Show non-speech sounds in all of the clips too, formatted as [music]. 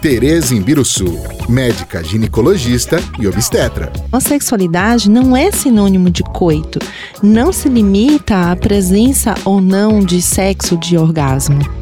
Tereza Imbiruçu, médica ginecologista e obstetra. A sexualidade não é sinônimo de coito. Não se limita à presença ou não de sexo de orgasmo.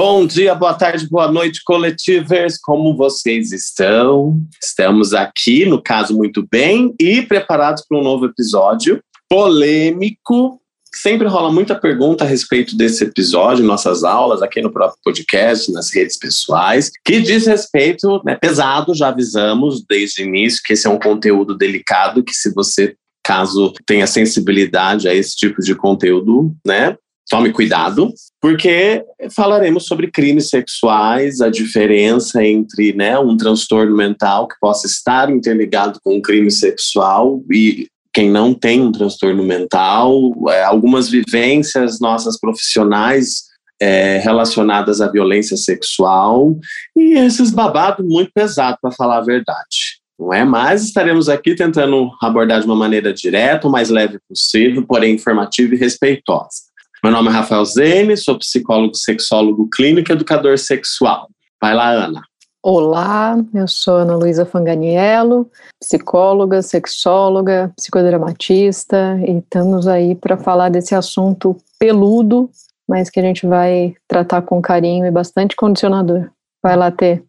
Bom dia, boa tarde, boa noite, coletivers. Como vocês estão? Estamos aqui, no caso, muito bem e preparados para um novo episódio polêmico Sempre rola muita pergunta a respeito desse episódio, nossas aulas, aqui no próprio podcast, nas redes pessoais, que diz respeito, né, pesado, já avisamos desde o início que esse é um conteúdo delicado, que se você, caso tenha sensibilidade a esse tipo de conteúdo, né, tome cuidado, porque falaremos sobre crimes sexuais, a diferença entre né, um transtorno mental que possa estar interligado com um crime sexual e quem não tem um transtorno mental, é, algumas vivências nossas profissionais é, relacionadas à violência sexual e esses babados muito pesados, para falar a verdade. Não é? Mas estaremos aqui tentando abordar de uma maneira direta, o mais leve possível, porém informativa e respeitosa. Meu nome é Rafael Zene, sou psicólogo, sexólogo clínico e educador sexual. Vai lá, Ana. Olá, eu sou Ana Luísa Fanganiello, psicóloga, sexóloga, psicodramatista e estamos aí para falar desse assunto peludo, mas que a gente vai tratar com carinho e bastante condicionador. Vai lá, Tê.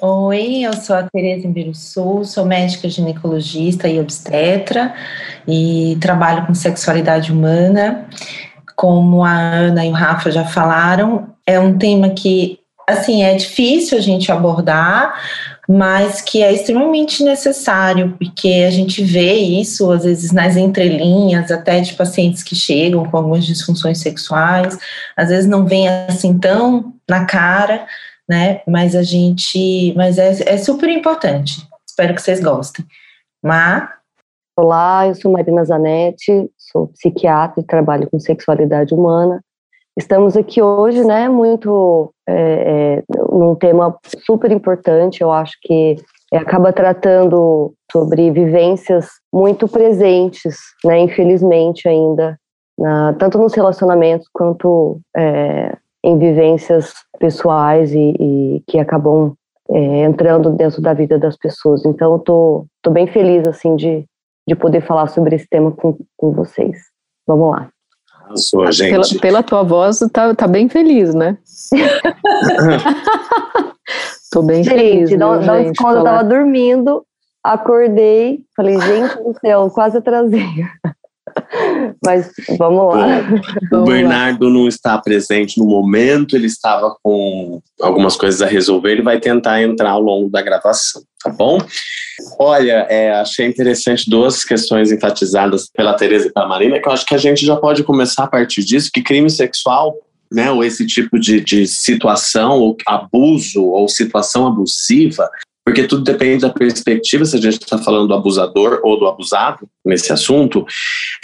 Oi, eu sou a Tereza Imbiruçu, sou médica ginecologista e obstetra e trabalho com sexualidade humana. Como a Ana e o Rafa já falaram, é um tema que assim, é difícil a gente abordar, mas que é extremamente necessário, porque a gente vê isso, às vezes, nas entrelinhas, até de pacientes que chegam com algumas disfunções sexuais, às vezes não vem assim tão na cara, né? Mas a gente. Mas é, é super importante. Espero que vocês gostem. Má? Olá, eu sou Marina Zanetti, sou psiquiatra e trabalho com sexualidade humana. Estamos aqui hoje, né, muito é, é, num tema super importante, eu acho que acaba tratando sobre vivências muito presentes, né, infelizmente ainda, na, tanto nos relacionamentos quanto é, em vivências pessoais e, e que acabam é, entrando dentro da vida das pessoas. Então, eu tô, tô bem feliz, assim, de, de poder falar sobre esse tema com, com vocês. Vamos lá sua gente. Pela, pela tua voz, tá, tá bem feliz, né? [laughs] Tô bem gente, feliz. Não, viu, não, gente, quando eu tava dormindo, acordei, falei, gente do céu, quase atrasei. Mas vamos lá. Bom, [laughs] o Bernardo não está presente no momento, ele estava com algumas coisas a resolver, ele vai tentar entrar ao longo da gravação, tá bom? Olha, é, achei interessante duas questões enfatizadas pela Tereza e pela Marina, que eu acho que a gente já pode começar a partir disso, que crime sexual né, ou esse tipo de, de situação, ou abuso, ou situação abusiva, porque tudo depende da perspectiva, se a gente está falando do abusador ou do abusado nesse assunto,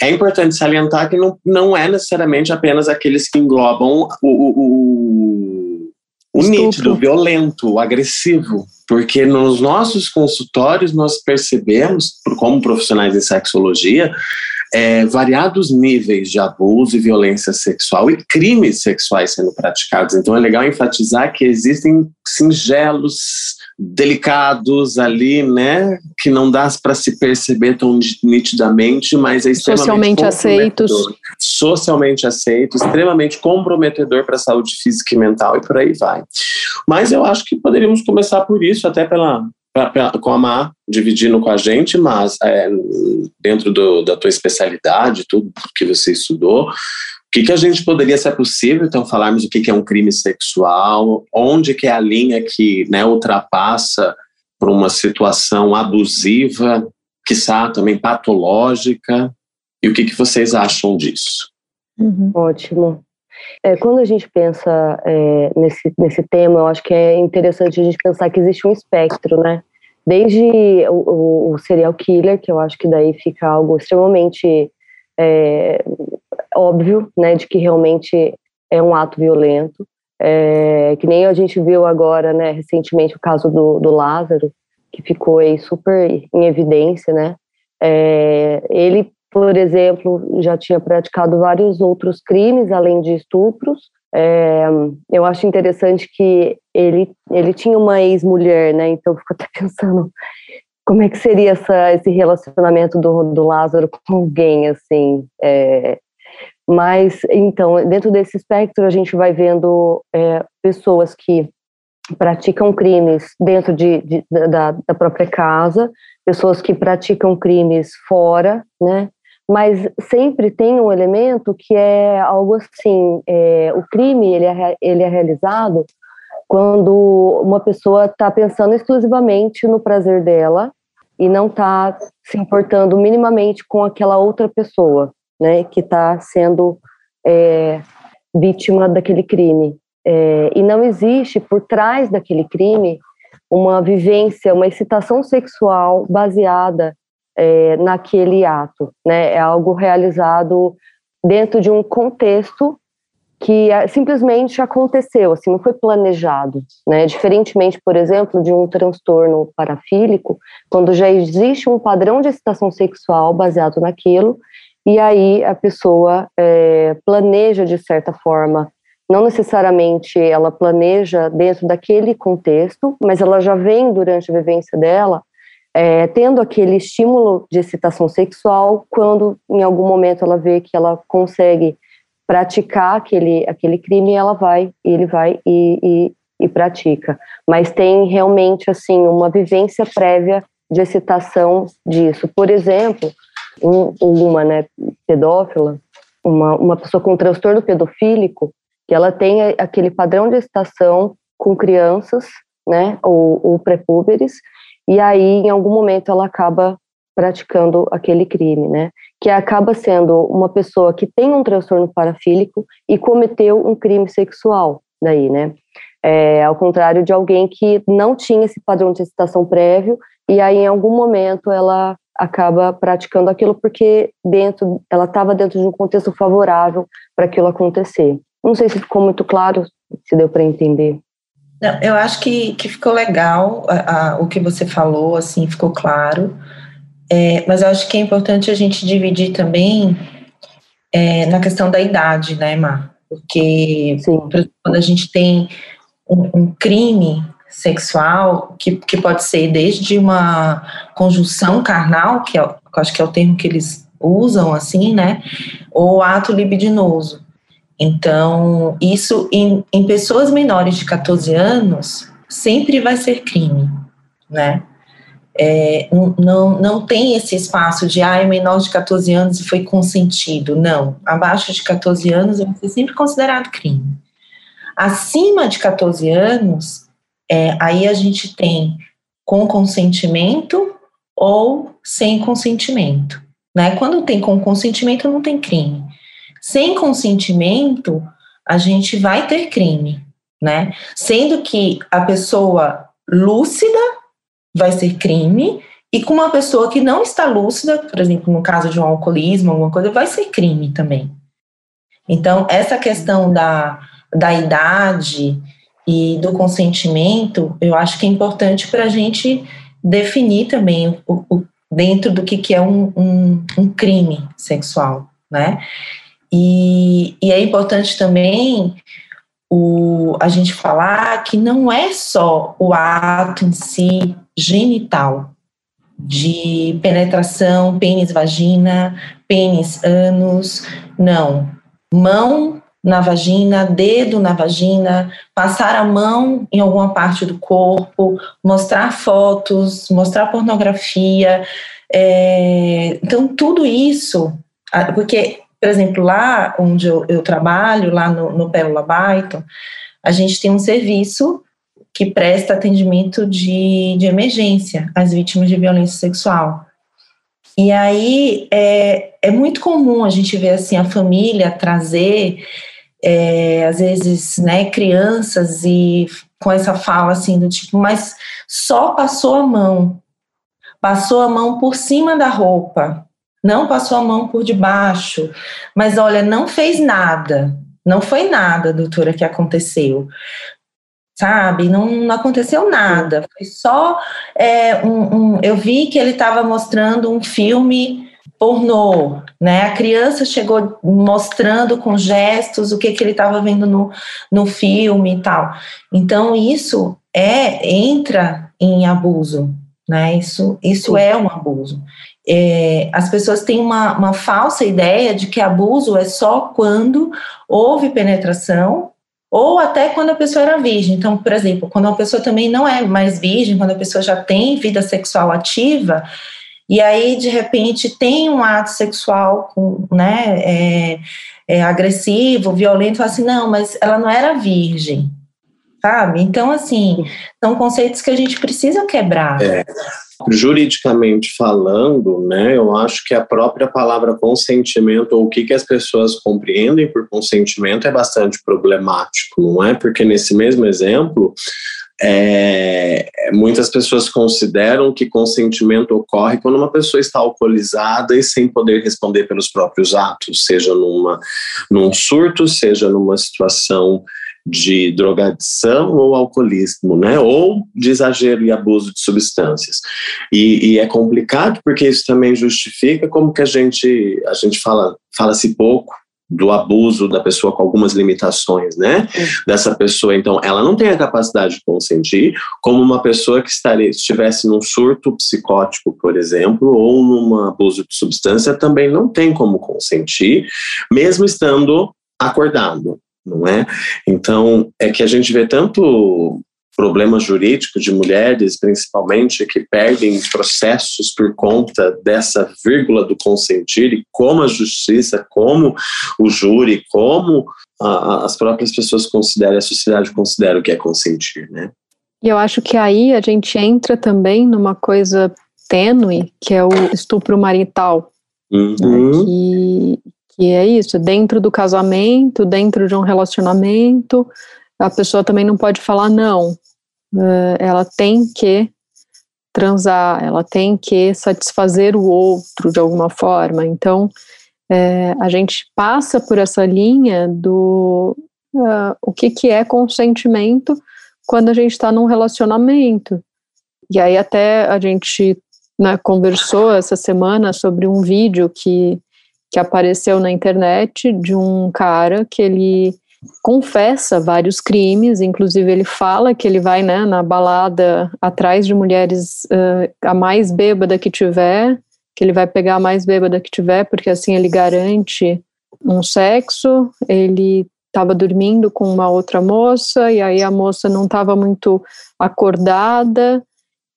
é importante salientar que não, não é necessariamente apenas aqueles que englobam o, o, o, o nítido, o violento, o agressivo, porque nos nossos consultórios nós percebemos, como profissionais de sexologia, é, variados níveis de abuso e violência sexual e crimes sexuais sendo praticados. Então é legal enfatizar que existem singelos, delicados ali, né, que não dá para se perceber tão nitidamente, mas é extremamente socialmente aceitos, socialmente aceito, extremamente comprometedor para a saúde física e mental e por aí vai. Mas eu acho que poderíamos começar por isso, até pela com a Má dividindo com a gente, mas é, dentro do, da tua especialidade, tudo que você estudou, o que, que a gente poderia, se é possível, então, falarmos o que, que é um crime sexual, onde que é a linha que né, ultrapassa por uma situação abusiva, quiçá também patológica, e o que, que vocês acham disso? Uhum. Ótimo. É, quando a gente pensa é, nesse, nesse tema, eu acho que é interessante a gente pensar que existe um espectro, né? Desde o, o, serial killer, que eu acho que daí fica algo extremamente é, óbvio, né, de que realmente é um ato violento, é, que nem a gente viu agora, né, recentemente o caso do, do Lázaro, que ficou aí super em evidência, né, é, ele por exemplo, já tinha praticado vários outros crimes além de estupros. É, eu acho interessante que ele, ele tinha uma ex-mulher, né? Então, eu fico até [laughs] pensando como é que seria essa, esse relacionamento do, do Lázaro com alguém, assim. É, mas, então, dentro desse espectro, a gente vai vendo é, pessoas que praticam crimes dentro de, de da, da própria casa, pessoas que praticam crimes fora, né? mas sempre tem um elemento que é algo assim, é, o crime ele é, ele é realizado quando uma pessoa está pensando exclusivamente no prazer dela e não está se importando minimamente com aquela outra pessoa, né, que está sendo é, vítima daquele crime. É, e não existe por trás daquele crime uma vivência, uma excitação sexual baseada é, naquele ato, né? É algo realizado dentro de um contexto que é, simplesmente aconteceu, assim, não foi planejado, né? Diferentemente, por exemplo, de um transtorno parafílico, quando já existe um padrão de excitação sexual baseado naquilo, e aí a pessoa é, planeja de certa forma, não necessariamente ela planeja dentro daquele contexto, mas ela já vem durante a vivência dela é, tendo aquele estímulo de excitação sexual quando em algum momento ela vê que ela consegue praticar aquele, aquele crime, ela vai, ele vai e, e, e pratica. Mas tem realmente assim uma vivência prévia de excitação disso. Por exemplo, um, uma né, pedófila, uma, uma pessoa com transtorno pedofílico, que ela tem aquele padrão de excitação com crianças, né, ou, ou pré-púberes, e aí em algum momento ela acaba praticando aquele crime, né? Que acaba sendo uma pessoa que tem um transtorno parafílico e cometeu um crime sexual, daí, né? É, ao contrário de alguém que não tinha esse padrão de excitação prévio e aí em algum momento ela acaba praticando aquilo porque dentro ela estava dentro de um contexto favorável para aquilo acontecer. Não sei se ficou muito claro, se deu para entender. Não, eu acho que, que ficou legal a, a, o que você falou, assim, ficou claro. É, mas eu acho que é importante a gente dividir também é, na questão da idade, né, Mar? Porque Sim. quando a gente tem um, um crime sexual, que, que pode ser desde uma conjunção carnal, que, é, que eu acho que é o termo que eles usam, assim, né, ou ato libidinoso. Então, isso em, em pessoas menores de 14 anos sempre vai ser crime, né? É, não, não tem esse espaço de, ah, é menor de 14 anos e foi consentido. Não. Abaixo de 14 anos vai ser sempre considerado crime. Acima de 14 anos, é, aí a gente tem com consentimento ou sem consentimento. Né? Quando tem com consentimento, não tem crime. Sem consentimento, a gente vai ter crime, né? Sendo que a pessoa lúcida vai ser crime e com uma pessoa que não está lúcida, por exemplo, no caso de um alcoolismo, alguma coisa, vai ser crime também. Então, essa questão da, da idade e do consentimento, eu acho que é importante para a gente definir também o, o, dentro do que, que é um, um, um crime sexual, né? E, e é importante também o, a gente falar que não é só o ato em si genital, de penetração, pênis, vagina, pênis, ânus, não. Mão na vagina, dedo na vagina, passar a mão em alguma parte do corpo, mostrar fotos, mostrar pornografia. É, então, tudo isso, porque, por exemplo, lá onde eu, eu trabalho, lá no, no Pérola a gente tem um serviço que presta atendimento de, de emergência às vítimas de violência sexual. E aí é, é muito comum a gente ver assim a família trazer é, às vezes né, crianças e com essa fala assim do tipo, mas só passou a mão, passou a mão por cima da roupa, não passou a mão por debaixo, mas olha, não fez nada, não foi nada, doutora, que aconteceu. Sabe? Não, não aconteceu nada. Foi só é, um, um, Eu vi que ele estava mostrando um filme pornô, né? A criança chegou mostrando com gestos o que, que ele estava vendo no, no filme e tal. Então isso é entra em abuso, né? Isso isso é um abuso. É, as pessoas têm uma, uma falsa ideia de que abuso é só quando houve penetração ou até quando a pessoa era virgem. Então, por exemplo, quando a pessoa também não é mais virgem, quando a pessoa já tem vida sexual ativa, e aí de repente tem um ato sexual com, né, é, é agressivo, violento, fala assim, não, mas ela não era virgem, sabe? Então, assim, são conceitos que a gente precisa quebrar. É juridicamente falando, né, eu acho que a própria palavra consentimento, ou o que, que as pessoas compreendem por consentimento, é bastante problemático, não é? Porque nesse mesmo exemplo, é, muitas pessoas consideram que consentimento ocorre quando uma pessoa está alcoolizada e sem poder responder pelos próprios atos, seja numa, num surto, seja numa situação de drogadição ou alcoolismo, né? Ou de exagero e abuso de substâncias. E, e, é complicado porque isso também justifica como que a gente a gente fala fala-se pouco do abuso da pessoa com algumas limitações, né? Dessa pessoa, então, ela não tem a capacidade de consentir, como uma pessoa que estaria, estivesse num surto psicótico, por exemplo, ou num abuso de substância, também não tem como consentir, mesmo estando acordado não é? Então, é que a gente vê tanto problema jurídico de mulheres, principalmente, que perdem processos por conta dessa vírgula do consentir e como a justiça, como o júri, como a, as próprias pessoas consideram, a sociedade considera o que é consentir, né? E eu acho que aí a gente entra também numa coisa tênue, que é o estupro marital, uhum. né, que, que é isso, dentro do casamento, dentro de um relacionamento, a pessoa também não pode falar não. Uh, ela tem que transar, ela tem que satisfazer o outro de alguma forma. Então, é, a gente passa por essa linha do uh, o que, que é consentimento quando a gente está num relacionamento. E aí até a gente né, conversou essa semana sobre um vídeo que que apareceu na internet de um cara que ele confessa vários crimes, inclusive ele fala que ele vai né, na balada atrás de mulheres uh, a mais bêbada que tiver, que ele vai pegar a mais bêbada que tiver, porque assim ele garante um sexo, ele estava dormindo com uma outra moça, e aí a moça não estava muito acordada,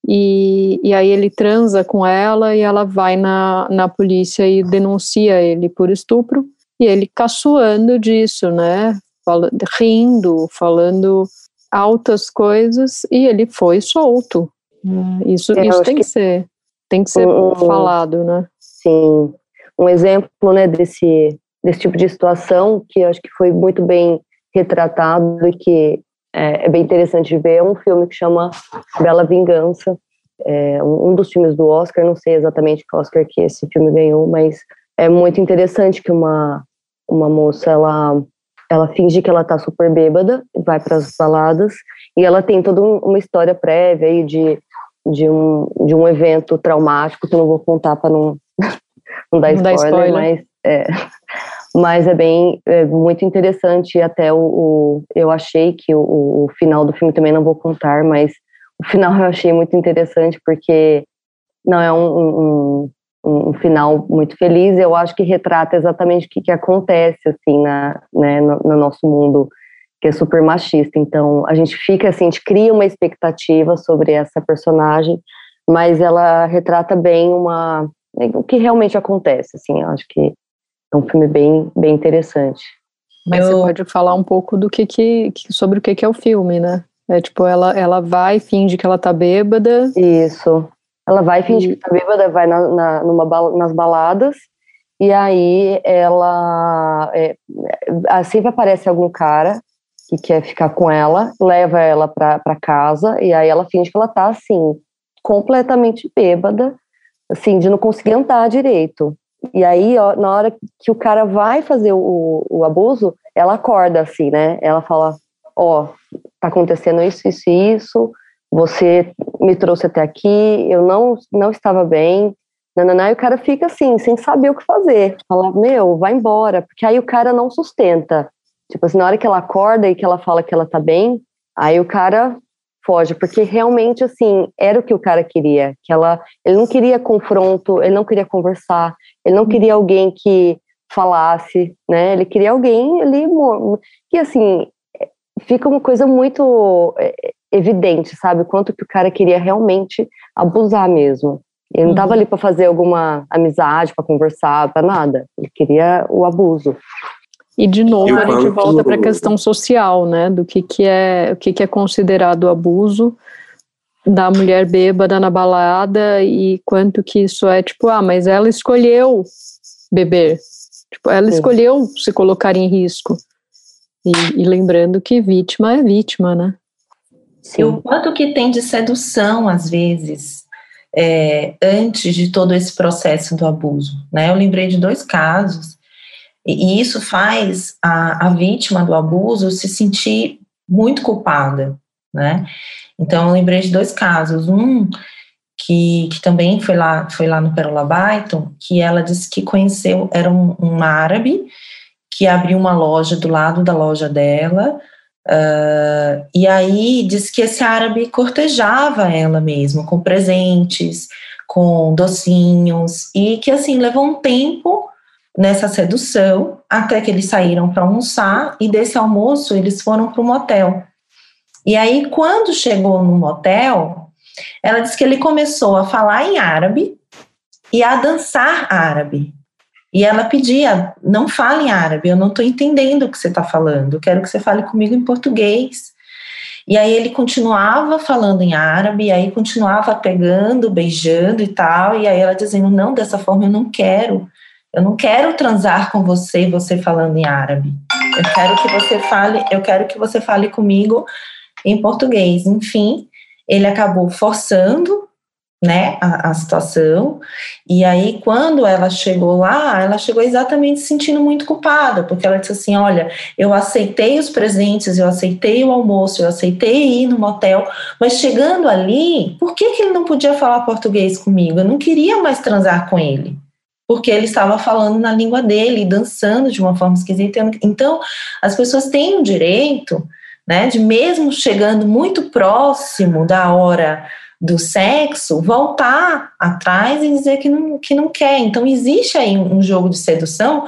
e, e aí ele transa com ela e ela vai na, na polícia e denuncia ele por estupro. E ele caçoando disso, né? Falando, rindo, falando altas coisas e ele foi solto. Isso, é, isso tem que, que, ser, tem que ser um, falado, né? Sim. Um exemplo, né, desse, desse tipo de situação que acho que foi muito bem retratado e que é, é, bem interessante ver. É um filme que chama Bela Vingança, é um dos filmes do Oscar, não sei exatamente qual Oscar que esse filme ganhou, mas é muito interessante que uma, uma moça, ela, ela finge que ela tá super bêbada, vai para as baladas, e ela tem toda uma história prévia aí de de um, de um evento traumático que eu não vou contar para não, [laughs] não dar Não spoiler, spoiler. mas é, [laughs] mas é bem é muito interessante até o, o- eu achei que o, o final do filme também não vou contar, mas o final eu achei muito interessante porque não é um, um, um- um final muito feliz, eu acho que retrata exatamente o que, que acontece assim na, né, no, no nosso mundo que é super machista. Então a gente fica assim, a gente cria uma expectativa sobre essa personagem, mas ela retrata bem uma o que realmente acontece. Assim, eu acho que é um filme bem bem interessante. Mas Eu- você pode falar um pouco do que, que, que- sobre o que, que é o filme, né? É tipo, ela, ela vai, finge que ela tá bêbada. Isso. Ela vai fingir que tá bêbada, vai na, na- numa nas baladas, e aí ela. É, é, sempre aparece algum cara que quer ficar com ela, leva ela pra, pra casa, e aí ela finge que ela tá assim, completamente bêbada, assim, de não conseguir andar direito. E aí, ó, na hora que o cara vai fazer o, o abuso, ela acorda assim, né? Ela fala: Ó, tá acontecendo isso, isso e isso, você me trouxe até aqui, eu não, não estava bem. Nananá, e o cara fica assim, sem saber o que fazer. Fala, meu, vai embora. Porque aí o cara não sustenta. Tipo assim, na hora que ela acorda e que ela fala que ela tá bem, aí o cara foge. Porque realmente, assim, era o que o cara queria. Que ela, ele não queria confronto, ele não queria conversar, ele não queria alguém que falasse, né? Ele queria alguém ali, que assim, fica uma coisa muito é, evidente, sabe? Quanto que o cara queria realmente abusar mesmo. Ele não estava ali para fazer alguma amizade, para conversar, para nada. Ele queria o abuso. E de novo E a gente volta para a questão social, né? Do que, que é o que, que é considerado abuso da mulher bêbada na balada e quanto que isso é tipo, ah, mas ela escolheu beber. Tipo, ela Sim. escolheu se colocar em risco. E, e lembrando que vítima é vítima, né? E o quanto que tem de sedução, às vezes, é, antes de todo esse processo do abuso. Né? Eu lembrei de dois casos, e, e isso faz a, a vítima do abuso se sentir muito culpada. Né? Então, eu lembrei de dois casos. Um que, que também foi lá, foi lá no Perola Byton, que ela disse que conheceu, era um, um árabe que abriu uma loja do lado da loja dela, ah, e aí diz que esse árabe cortejava ela mesmo, com presentes, com docinhos, e que assim levou um tempo nessa sedução, até que eles saíram para almoçar, e desse almoço eles foram para um motel. E aí, quando chegou no motel, ela disse que ele começou a falar em árabe e a dançar árabe. E ela pedia, não fale em árabe, eu não estou entendendo o que você está falando, quero que você fale comigo em português. E aí ele continuava falando em árabe, e aí continuava pegando, beijando e tal, e aí ela dizendo, não, dessa forma eu não quero, eu não quero transar com você, você falando em árabe. Eu quero que você fale, eu quero que você fale comigo em português. Enfim, ele acabou forçando né, a, a, situação. E aí, quando ela chegou lá, ela chegou exatamente se sentindo muito culpada, porque ela disse assim: Olha, eu aceitei os presentes, eu aceitei o almoço, eu aceitei ir no motel, mas chegando ali, por que, que ele não podia falar português comigo? Eu não queria mais transar com ele. Porque ele estava falando na língua dele, dançando de uma forma esquisita. Então, as pessoas têm o direito, né, de mesmo chegando muito próximo da hora do sexo, voltar atrás e dizer que não, que não quer. Então, existe aí um jogo de sedução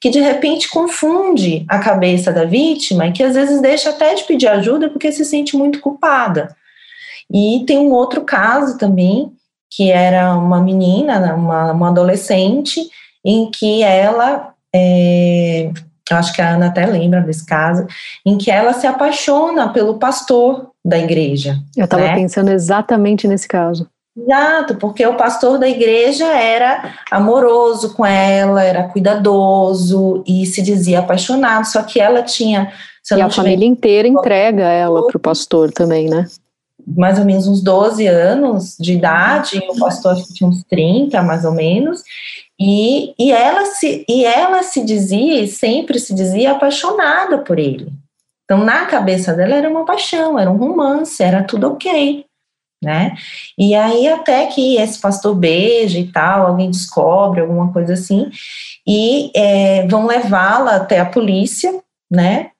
que de repente confunde a cabeça da vítima e que às vezes deixa até de pedir ajuda porque se sente muito culpada. E tem um outro caso também, que era uma menina, uma, uma adolescente, em que ela. É, acho que a Ana até lembra desse caso, em que ela se apaixona pelo pastor da igreja. Eu estava né? pensando exatamente nesse caso. Exato, porque o pastor da igreja era amoroso com ela, era cuidadoso e se dizia apaixonado, só que ela tinha. e a família inteira entrega ela para o pastor também, né? Mais ou menos uns 12 anos de idade, o pastor acho que tinha uns 30, mais ou menos, e, e, ela se, e ela se dizia, e sempre se dizia, apaixonada por ele. Então, na cabeça dela era uma paixão, era um romance, era tudo ok. né? E aí até que esse pastor beija e tal, alguém descobre alguma coisa assim, e é, vão levá-la até a polícia, né?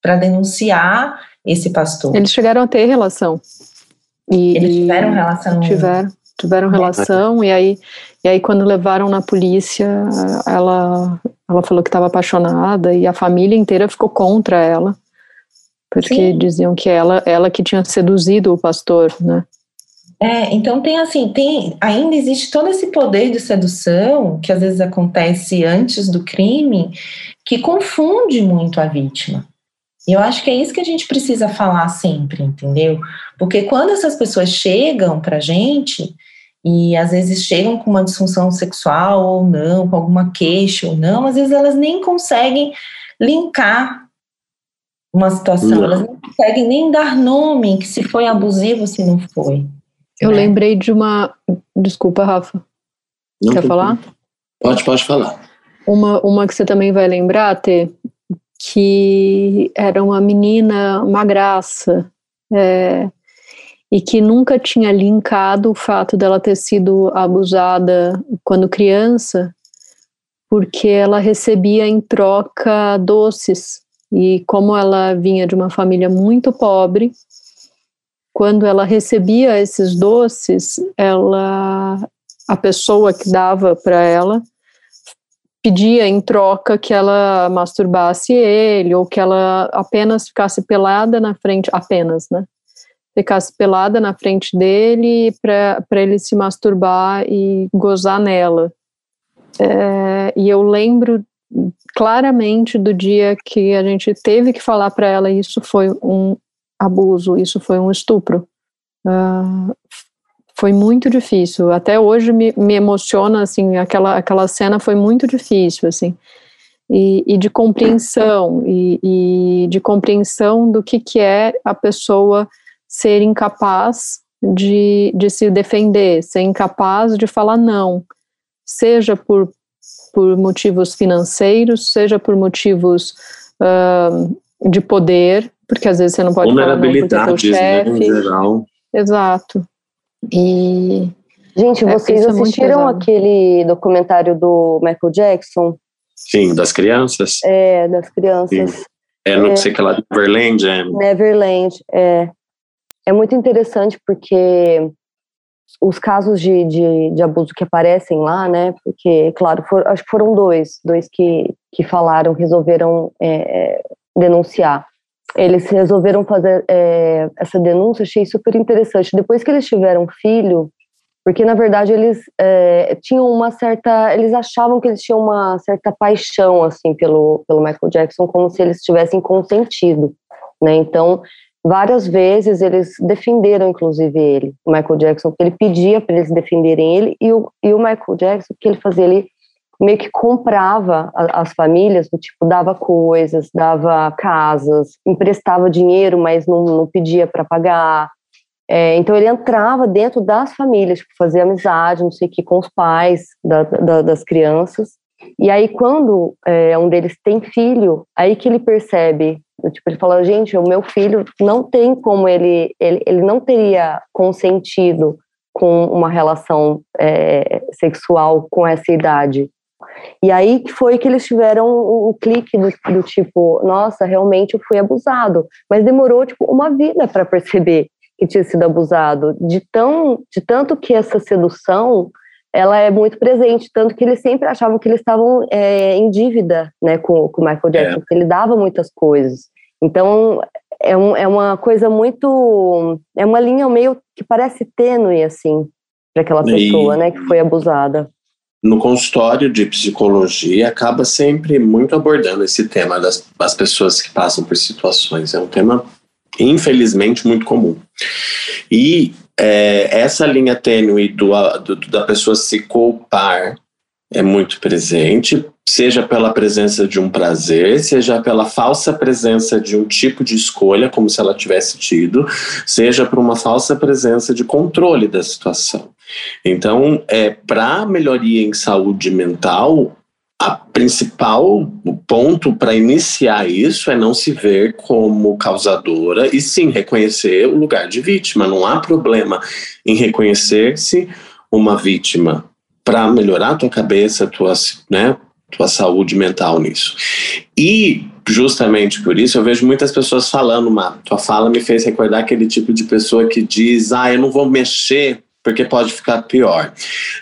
Para denunciar esse pastor. Eles chegaram a ter relação. E, Eles tiveram relação. Tiveram, tiveram relação, e aí, e aí quando levaram na polícia, ela, ela falou que estava apaixonada, e a família inteira ficou contra ela porque Sim. diziam que ela, ela que tinha seduzido o pastor, né? É, então tem assim, tem ainda existe todo esse poder de sedução que às vezes acontece antes do crime, que confunde muito a vítima. E eu acho que é isso que a gente precisa falar sempre, entendeu? Porque quando essas pessoas chegam pra gente, e às vezes chegam com uma disfunção sexual ou não, com alguma queixa ou não, às vezes elas nem conseguem linkar uma situação, não. elas não conseguem nem dar nome que se foi abusivo, se não foi. Eu né? lembrei de uma. Desculpa, Rafa. Não Quer falar? Pode, pode falar. Uma, uma que você também vai lembrar, Tê, que era uma menina, uma graça, é, e que nunca tinha linkado o fato dela ter sido abusada quando criança, porque ela recebia em troca doces e como ela vinha de uma família muito pobre, quando ela recebia esses doces, ela a pessoa que dava para ela pedia em troca que ela masturbasse ele ou que ela apenas ficasse pelada na frente, apenas, né? Ficasse pelada na frente dele para ele se masturbar e gozar nela. É, e eu lembro claramente do dia que a gente teve que falar para ela isso foi um abuso, isso foi um estupro. Uh, foi muito difícil. Até hoje me, me emociona assim, aquela aquela cena foi muito difícil assim. E, e de compreensão e, e, de compreensão do que que é a pessoa ser incapaz de, de se defender, ser incapaz de falar não, seja por por motivos financeiros, seja por motivos uh, de poder, porque às vezes você não pode falar não porque é. Né, em geral. Exato. E gente, é, vocês é, assistiram aquele documentário do Michael Jackson? Sim, das crianças. É, das crianças. Sim. É, não é, sei que lá, Neverland. É. Neverland, é. É muito interessante porque os casos de, de, de, abuso que aparecem lá, né? Porque, claro, for, acho que foram dois, dois que, que falaram, resolveram é, denunciar. Eles resolveram fazer é, essa denúncia, achei super interessante. Depois que eles tiveram filho, porque na verdade eles é, tinham uma certa, eles achavam que eles tinham uma certa paixão assim pelo pelo Michael Jackson, como se eles tivessem consentido, né? Então Várias vezes eles defenderam, inclusive, ele, o Michael Jackson, ele pedia para eles defenderem ele, e o, e o Michael Jackson, o que ele fazia? Ele meio que comprava as famílias, do tipo, dava coisas, dava casas, emprestava dinheiro, mas não, não pedia para pagar. É, então ele entrava dentro das famílias, tipo, fazia amizade, não sei o que, com os pais da, da, das crianças. E aí, quando é, um deles tem filho, aí que ele percebe Tipo, ele falou, gente, o meu filho não tem como ele, ele, ele não teria consentido com uma relação é, sexual com essa idade. E aí que foi que eles tiveram o, o clique do, do, tipo, nossa, realmente eu fui abusado. Mas demorou tipo uma vida para perceber que tinha sido abusado. De tão, de tanto que essa sedução ela é muito presente, tanto que eles sempre achavam que eles estavam é, em dívida né, com, o Michael Jackson, é. porque ele dava muitas coisas. Então, é, um, é uma coisa muito. É uma linha meio que parece tênue, assim, para aquela pessoa, e, né, que foi abusada. No consultório de psicologia, acaba sempre muito abordando esse tema das, das pessoas que passam por situações. É um tema, infelizmente, muito comum. E é, essa linha tênue do, do, da pessoa se culpar é muito presente, seja pela presença de um prazer, seja pela falsa presença de um tipo de escolha, como se ela tivesse tido, seja por uma falsa presença de controle da situação. Então, é, para melhoria em saúde mental, a principal ponto para iniciar isso é não se ver como causadora e sim reconhecer o lugar de vítima. Não há problema em reconhecer-se uma vítima para melhorar a tua cabeça, tua, né, tua saúde mental nisso. E justamente por isso eu vejo muitas pessoas falando, uma tua fala me fez recordar aquele tipo de pessoa que diz: "Ah, eu não vou mexer porque pode ficar pior.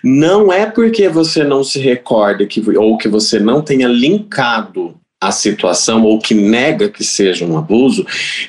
Não é porque você não se recorda que, ou que você não tenha linkado a situação ou que nega que seja um abuso,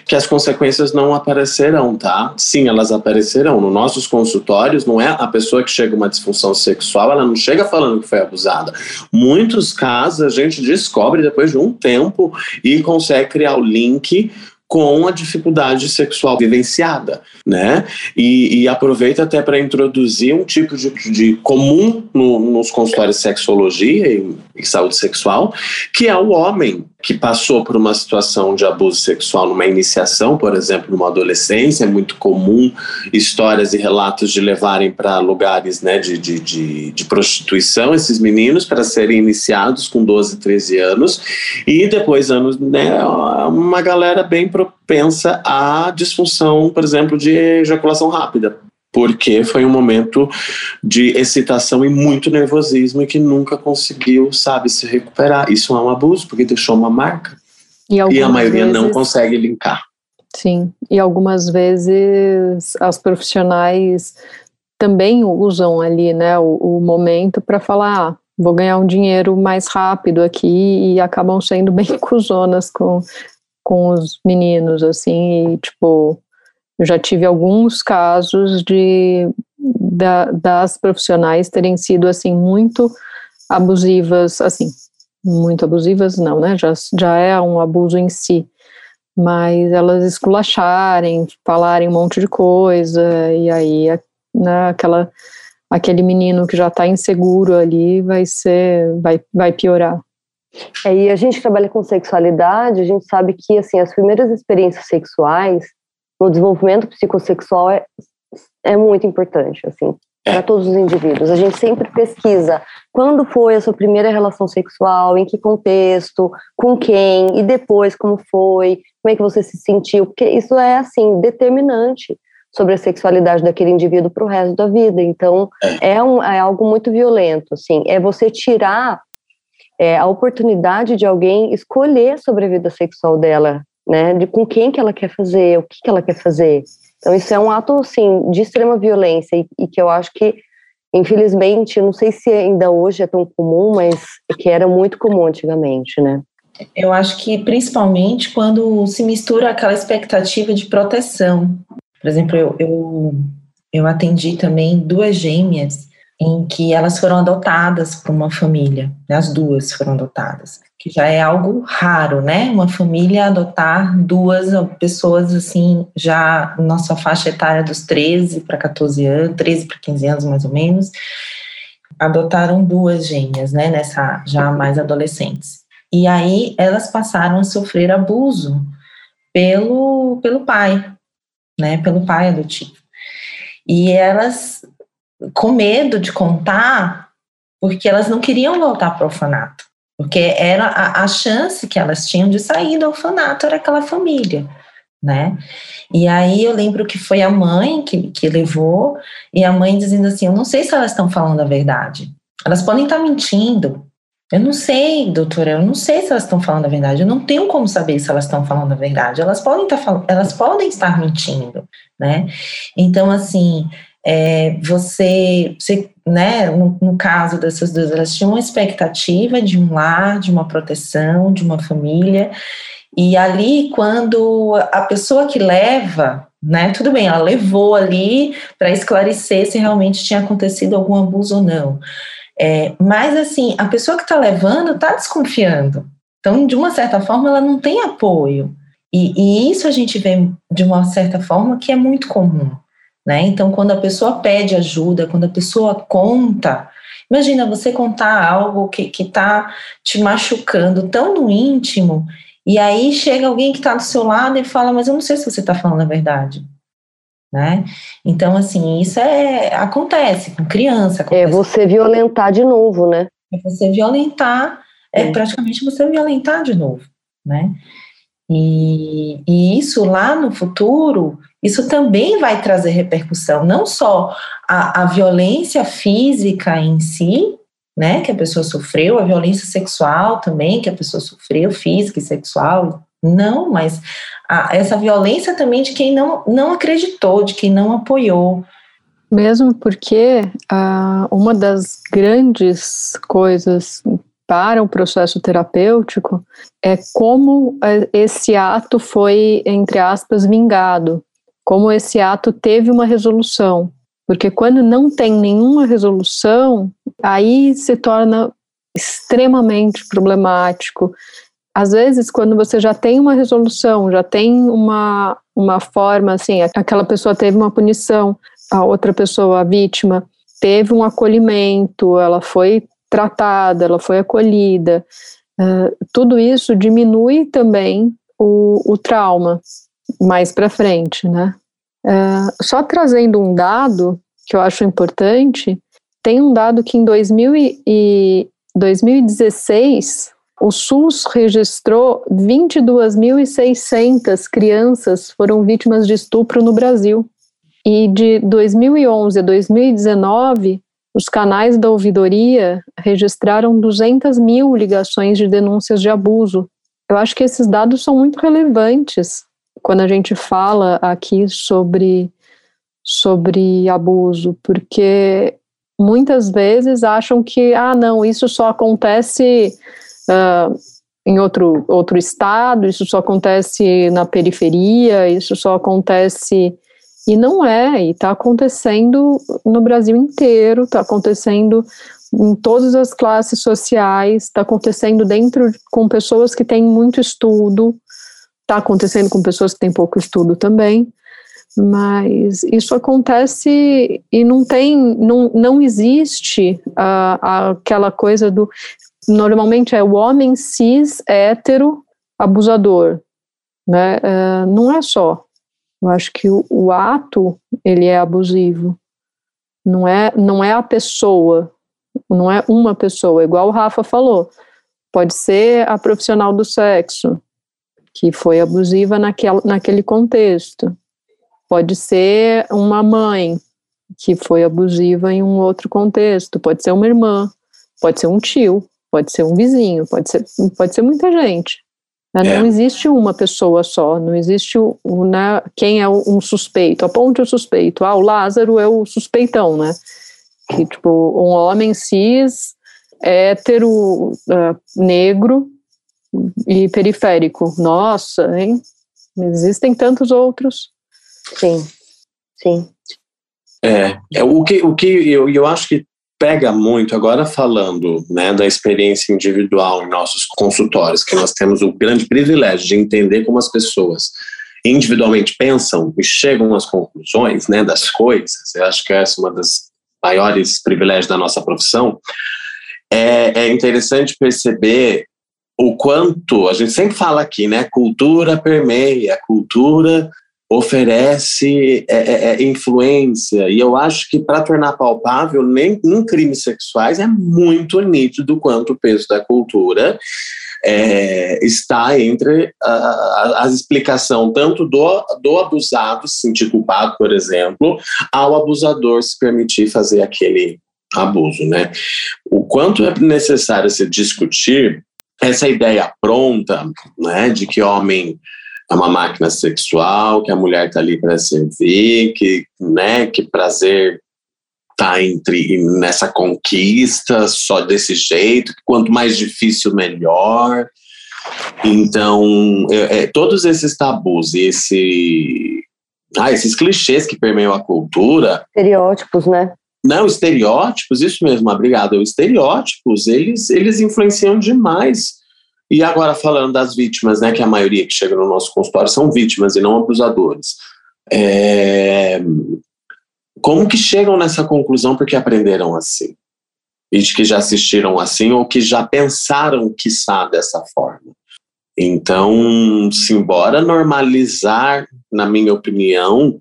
que as consequências não aparecerão, tá? Sim, elas aparecerão. Nos nossos consultórios, não é a pessoa que chega uma disfunção sexual, ela não chega falando que foi abusada. Muitos casos a gente descobre depois de um tempo e consegue criar o link com a dificuldade sexual vivenciada, né? E, e aproveita até para introduzir um tipo de, de comum no, nos consultórios de sexologia e, e saúde sexual, que é o homem que passou por uma situação de abuso sexual numa iniciação, por exemplo, numa adolescência, é muito comum histórias e relatos de levarem para lugares né, de, de, de, de, prostituição esses meninos para serem iniciados com 12, 13 anos, e depois anos, né, uma galera bem propensa à disfunção, por exemplo, de ejaculação rápida porque foi um momento de excitação e muito nervosismo e que nunca conseguiu, sabe, se recuperar. Isso é um abuso, porque deixou uma marca. E, e a maioria vezes, não consegue linkar. Sim, e algumas vezes as profissionais também usam ali, né, o, o momento para falar, ah, vou ganhar um dinheiro mais rápido aqui e acabam sendo bem [laughs] cuzonas com, com os meninos, assim, e tipo, eu já tive alguns casos de da, das profissionais terem sido assim muito abusivas, assim, muito abusivas não, né? Já, já é um abuso em si, mas elas esculacharem, falarem um monte de coisa e aí né, aquela aquele menino que já está inseguro ali vai ser vai vai piorar. É, e a gente trabalha com sexualidade, a gente sabe que assim as primeiras experiências sexuais no desenvolvimento psicossexual é, é muito importante, assim, para todos os indivíduos. A gente sempre pesquisa quando foi a sua primeira relação sexual, em que contexto, com quem, e depois como foi, como é que você se sentiu, porque isso é, assim, determinante sobre a sexualidade daquele indivíduo para o resto da vida. Então, é, um, é algo muito violento, assim, é você tirar é, a oportunidade de alguém escolher sobre a vida sexual dela né, de com quem que ela quer fazer, o que que ela quer fazer. Então isso é um ato, assim, de extrema violência e, e que eu acho que, infelizmente, não sei se ainda hoje é tão comum, mas que era muito comum antigamente, né. Eu acho que principalmente quando se mistura aquela expectativa de proteção. Por exemplo, eu, eu, eu atendi também duas gêmeas em que elas foram adotadas por uma família, né, as duas foram adotadas, que já é algo raro, né? Uma família adotar duas pessoas assim, já na sua faixa etária dos 13 para 14 anos, 13 para 15 anos mais ou menos, adotaram duas gêmeas, né, nessa já mais adolescentes. E aí elas passaram a sofrer abuso pelo pelo pai, né, pelo pai adotivo. E elas com medo de contar, porque elas não queriam voltar para o orfanato. Porque era a, a chance que elas tinham de sair do orfanato era aquela família, né? E aí eu lembro que foi a mãe que, que levou, e a mãe dizendo assim: Eu não sei se elas estão falando a verdade. Elas podem estar mentindo. Eu não sei, doutora, eu não sei se elas estão falando a verdade. Eu não tenho como saber se elas estão falando a verdade. Elas podem estar, elas podem estar mentindo, né? Então, assim, é, você, você né, no, no, caso dessas duas, elas tinham uma expectativa de um lar, de uma proteção, de uma família, e ali, quando a pessoa que leva, né, tudo bem, ela levou ali para esclarecer se realmente tinha acontecido algum abuso ou não. É, mas, assim, a pessoa que está levando está desconfiando. Então, de uma certa forma, ela não tem apoio. E, e isso a gente vê de uma certa forma que é muito comum. Né? Então, quando a pessoa pede ajuda, quando a pessoa conta, imagina você contar algo que está te machucando tão no íntimo, e aí chega alguém que está do seu lado e fala, mas eu não sei se você está falando a verdade. Né? Então, assim, isso é, acontece com criança. É acontece. É você violentar de novo, né? É você violentar, é praticamente você violentar de novo, né? E, e, isso lá no futuro, isso também vai trazer repercussão, não só a, a violência física em si, né, que a pessoa sofreu, a violência sexual também que a pessoa sofreu, física e sexual, não, mas a, essa violência também de quem não, não acreditou, de quem não apoiou. Mesmo porque ah, uma das grandes coisas para o processo terapêutico é como é, esse ato foi, entre aspas, vingado, como esse ato teve uma resolução. Porque quando não tem nenhuma resolução, aí se torna extremamente problemático. Às vezes, quando você já tem uma resolução, já tem uma, uma forma, assim, aquela pessoa teve uma punição, a outra pessoa, a vítima, teve um acolhimento, ela foi tratada, ela foi acolhida. Uh, tudo isso diminui também o, o trauma mais para frente, né? Uh, só trazendo um dado que eu acho importante, tem um dado que em 2000 e 2016 o SUS registrou 22.600 crianças foram vítimas de estupro no Brasil. E de 2011 a 2019, os canais da ouvidoria registraram 200 mil ligações de denúncias de abuso. Eu acho que esses dados são muito relevantes quando a gente fala aqui sobre, sobre abuso, porque muitas vezes acham que, ah, não, isso só acontece uh, em outro, outro estado, isso só acontece na periferia, isso só acontece e não é, e está acontecendo no Brasil inteiro, está acontecendo em todas as classes sociais, está acontecendo dentro com pessoas que têm muito estudo, está acontecendo com pessoas que têm pouco estudo também, mas isso acontece e não tem, não, não existe uh, aquela coisa do. Normalmente é o homem cis hétero abusador, né? Uh, não é só. Eu acho que o, o ato ele é abusivo. Não é, não é a pessoa, não é uma pessoa, igual o Rafa falou. Pode ser a profissional do sexo, que foi abusiva naquel, naquele contexto. Pode ser uma mãe, que foi abusiva em um outro contexto. Pode ser uma irmã, pode ser um tio, pode ser um vizinho, pode ser, pode ser muita gente. Né? É. Não existe uma pessoa só, não existe o, o né, quem é um suspeito. Aponte o suspeito. Ah, o Lázaro é o suspeitão, né? Que, tipo, um homem cis, hétero, uh, negro e periférico. Nossa, hein? Existem tantos outros. Sim, sim. É, é o que, o que eu, eu acho que pega muito, agora falando né, da experiência individual em nossos consultórios, que nós temos o grande privilégio de entender como as pessoas individualmente pensam e chegam às conclusões né, das coisas, eu acho que essa é uma das maiores privilégios da nossa profissão, é, é interessante perceber o quanto, a gente sempre fala aqui, né, cultura permeia, cultura oferece é, é, é, influência. E eu acho que para tornar palpável, nem em crimes sexuais é muito nítido quanto o peso da cultura é, está entre a, explicação tanto do, do abusado se sentir culpado, por exemplo, ao abusador se permitir fazer aquele abuso, né? O quanto é necessário se discutir essa ideia pronta, né, de que homem é uma máquina sexual, que a mulher está ali para servir, que, né, que prazer tá entre nessa conquista só desse jeito, quanto mais difícil melhor. Então, é, é, todos esses tabus e esse, ah, esses clichês que permeiam a cultura, estereótipos, né? Não, estereótipos, isso mesmo, obrigado. Estereótipos, eles, eles influenciam demais e agora falando das vítimas, né, que a maioria que chega no nosso consultório são vítimas e não abusadores. É... Como que chegam nessa conclusão porque aprenderam assim? E de que já assistiram assim ou que já pensaram que sabe dessa forma? Então, se embora normalizar, na minha opinião,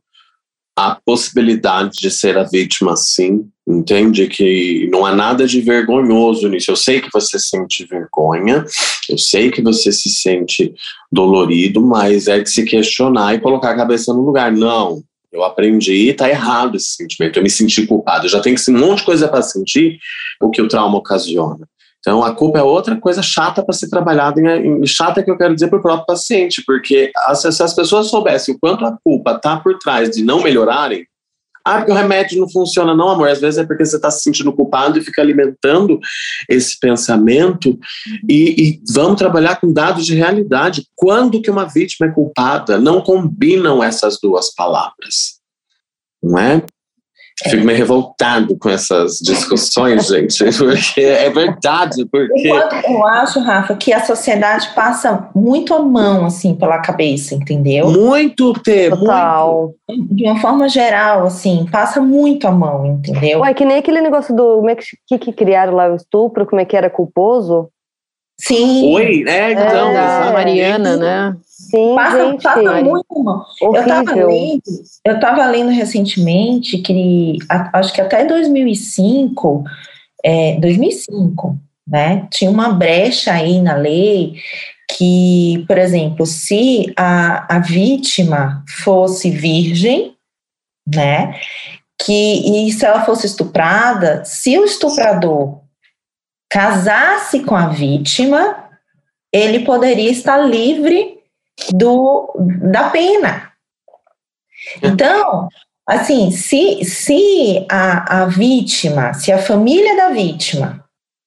a possibilidade de ser a vítima, sim. Entende que não há nada de vergonhoso nisso. Eu sei que você sente vergonha, eu sei que você se sente dolorido, mas é de se questionar e colocar a cabeça no lugar. Não, eu aprendi, está errado esse sentimento. Eu me senti culpado. Eu já tenho um monte de coisa para sentir o que o trauma ocasiona. Então, a culpa é outra coisa chata para ser trabalhada, e chata que eu quero dizer para o próprio paciente, porque se as pessoas soubessem o quanto a culpa está por trás de não melhorarem, ah, porque o remédio não funciona, não, amor. Às vezes é porque você está se sentindo culpado e fica alimentando esse pensamento. E, e, vamos trabalhar com dados de realidade. Quando que uma vítima é culpada? Não combinam essas duas palavras. Não é? Fico meio revoltado com essas discussões, gente, [laughs] porque é verdade, porque... Eu acho, Rafa, que a sociedade passa muito a mão, assim, pela cabeça, entendeu? Muito, Tê, Total. Muito. De uma forma geral, assim, passa muito a mão, entendeu? Ué, que nem aquele negócio do, como é que, que criaram lá o estupro, como é que era culposo? Sim. Oi, é, então. É, da Mariana, né? Sim, passa, gente, passa muito mal. Eu estava lendo, eu tava lendo recentemente que acho que até 2005, é, 2005, né, tinha uma brecha aí na lei que, por exemplo, se a, a vítima fosse virgem, né, que e se ela fosse estuprada, se o estuprador casasse com a vítima, ele poderia estar livre do, da pena. Então, assim, se, se a, a vítima, se a família da vítima,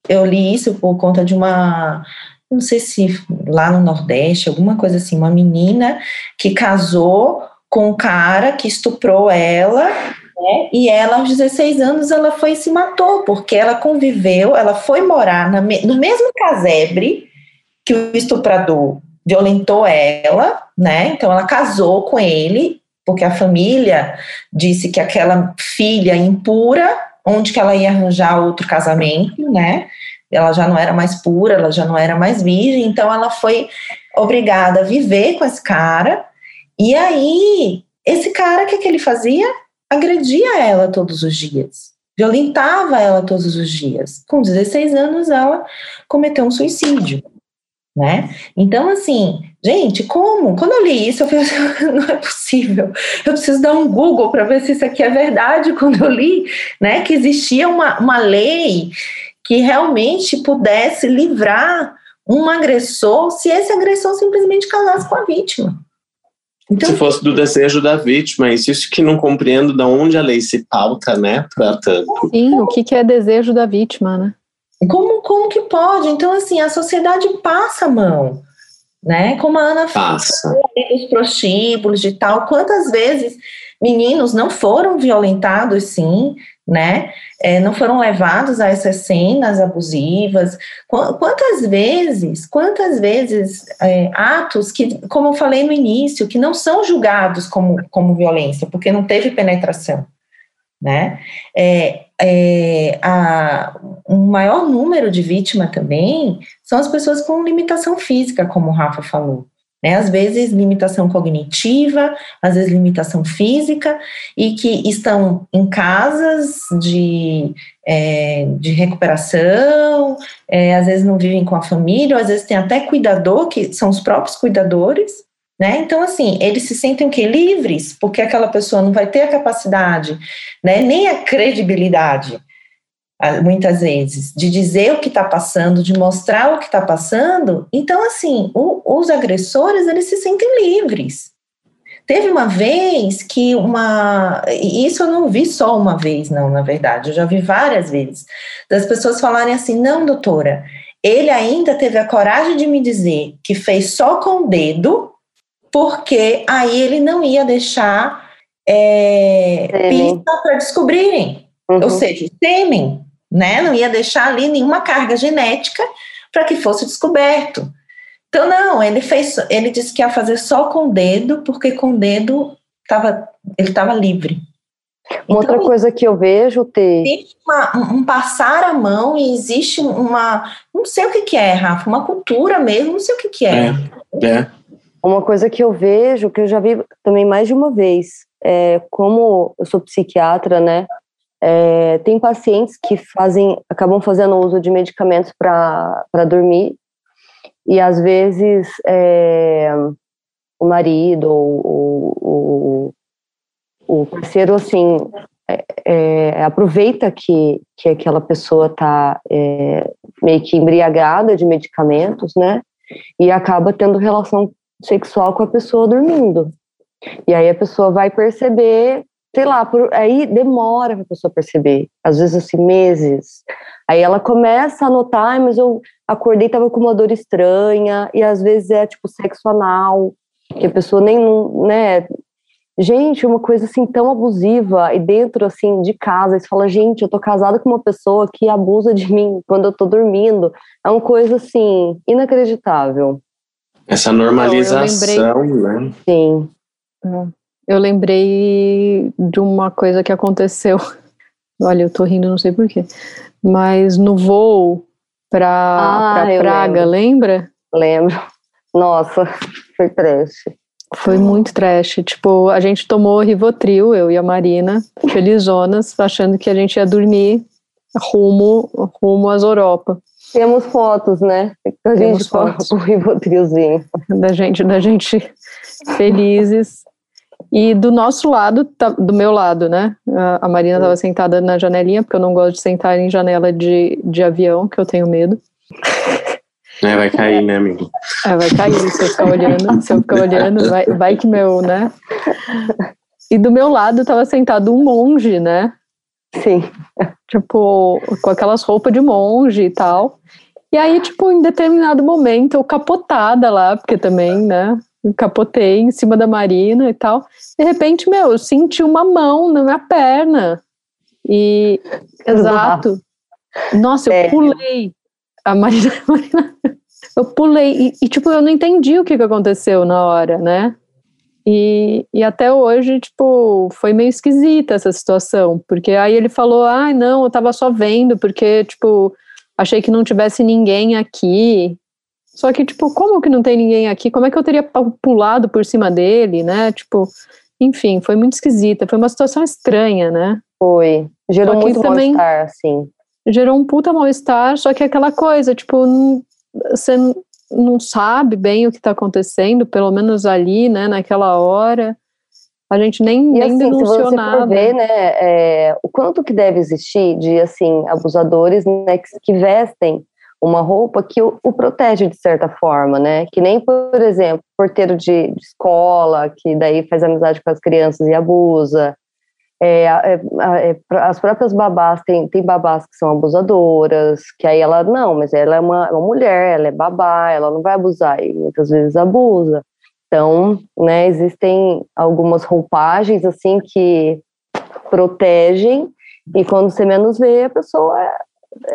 eu li isso por conta de uma, não sei se lá no Nordeste, alguma coisa assim, uma menina que casou com um cara que estuprou ela, né, e ela, aos 16 anos, ela foi e se matou, porque ela conviveu, ela foi morar na, no mesmo casebre que o estuprador violentou ela, né? Então ela casou com ele, porque a família disse que aquela filha impura, onde que ela ia arranjar outro casamento, né? Ela já não era mais pura, ela já não era mais virgem, então ela foi obrigada a viver com esse cara. E aí, esse cara, o que, que ele fazia? Agredia ela todos os dias, violentava ela todos os dias. Com 16 anos, ela cometeu um suicídio né? Então, assim, gente, como? Quando eu li isso, eu assim, [laughs] não é possível. Eu preciso dar um Google para ver se isso aqui é verdade. [laughs] Quando eu li, né, que existia uma, uma lei que realmente pudesse livrar um agressor se esse agressor simplesmente casasse com a vítima. Então, se fosse do desejo da vítima, isso, isso que não compreendo de onde a lei se pauta, né, para tanto. Sim, o que, que é desejo da vítima, né? Como, como que pode? Então, assim, a sociedade passa a mão, né? Como a Ana falou, os prostíbulos de tal, quantas vezes meninos não foram violentados, sim, né? É, não foram levados a essas cenas abusivas. Quantas vezes, quantas vezes é, atos que, como eu falei no início, que não são julgados como, como violência, porque não teve penetração, né? É, é, a, um maior número de vítimas também são as pessoas com limitação física, como o Rafa falou. Né? Às vezes limitação cognitiva, às vezes limitação física, e que estão em casas de, é, de recuperação, é, às vezes não vivem com a família, ou às vezes tem até cuidador, que são os próprios cuidadores, né? Então, assim, eles se sentem que livres, porque aquela pessoa não vai ter a capacidade, né, nem a credibilidade, muitas vezes, de dizer o que está passando, de mostrar o que está passando. Então, assim, o, os agressores, eles se sentem livres. Teve uma vez que uma. Isso eu não vi só uma vez, não, na verdade, eu já vi várias vezes, das pessoas falarem assim: não, doutora, ele ainda teve a coragem de me dizer que fez só com o dedo porque aí ele não ia deixar é, pista para descobrirem, uhum. ou seja, temem, né? Não ia deixar ali nenhuma carga genética para que fosse descoberto. Então não, ele fez, ele disse que ia fazer só com o dedo, porque com o dedo tava, ele estava livre. Uma então, outra coisa que eu vejo, ter existe uma, um passar a mão e existe uma, não sei o que, que é, Rafa, uma cultura mesmo, não sei o que, que é. É, é. Uma coisa que eu vejo, que eu já vi também mais de uma vez, é, como eu sou psiquiatra, né? É, tem pacientes que fazem, acabam fazendo uso de medicamentos para dormir e às vezes é, o marido ou, ou, o parceiro assim é, é, aproveita que, que aquela pessoa está é, meio que embriagada de medicamentos, né? E acaba tendo relação sexual com a pessoa dormindo. E aí a pessoa vai perceber, sei lá, por, aí demora para a pessoa perceber, às vezes assim, meses. Aí ela começa a notar, mas eu acordei, tava com uma dor estranha, e às vezes é tipo sexo anal, que a pessoa nem, né, gente, uma coisa assim tão abusiva e dentro assim de casa, você fala, gente, eu tô casada com uma pessoa que abusa de mim quando eu tô dormindo. É uma coisa assim inacreditável. Essa normalização, lembrei, né? Sim. É. Eu lembrei de uma coisa que aconteceu. [laughs] Olha, eu tô rindo, não sei porquê. Mas no voo para ah, Praga, lembra? Lembro. Nossa, foi trash. Foi muito trash. Tipo, a gente tomou Rivotril, eu e a Marina, felizonas, achando que a gente ia dormir rumo, rumo às Europa. Temos fotos, né? A Temos gente fotos. com o Rivotrilzinho. Da gente, da gente felizes. E do nosso lado, tá, do meu lado, né? A Marina estava sentada na janelinha, porque eu não gosto de sentar em janela de, de avião, que eu tenho medo. É, vai cair, né, amigo? É, vai cair se eu ficar olhando. Se eu ficar olhando, vai, vai que meu, né? E do meu lado estava sentado um monge, né? Sim. Tipo, com aquelas roupas de monge e tal. E aí, tipo, em determinado momento, eu capotada lá, porque também, né? Capotei em cima da Marina e tal. De repente, meu, eu senti uma mão na minha perna. E. Exato. Nossa, eu pulei a Marina, [laughs] Marina eu pulei e, e, tipo, eu não entendi o que, que aconteceu na hora, né? E, e até hoje, tipo, foi meio esquisita essa situação, porque aí ele falou, ai, ah, não, eu tava só vendo, porque, tipo, achei que não tivesse ninguém aqui. Só que, tipo, como que não tem ninguém aqui? Como é que eu teria pulado por cima dele, né? Tipo, enfim, foi muito esquisita, foi uma situação estranha, né? Foi. Gerou muito mal-estar, assim gerou um puta mal-estar, só que é aquela coisa, tipo, não, você não sabe bem o que está acontecendo, pelo menos ali, né, naquela hora. A gente nem, e, nem assim, denunciou se nada. ver, né, é, o quanto que deve existir de, assim, abusadores, né, que, que vestem uma roupa que o, o, protege de certa forma, né? Que nem, por exemplo, porteiro de, de, escola, que daí faz amizade com as crianças e abusa. É, é, é, as próprias babás, tem, tem babás que são abusadoras, que aí ela, não, mas ela é uma, uma mulher, ela é babá, ela não vai abusar, e muitas vezes abusa. Então, né, existem algumas roupagens, assim, que protegem, e quando você menos vê, a pessoa é,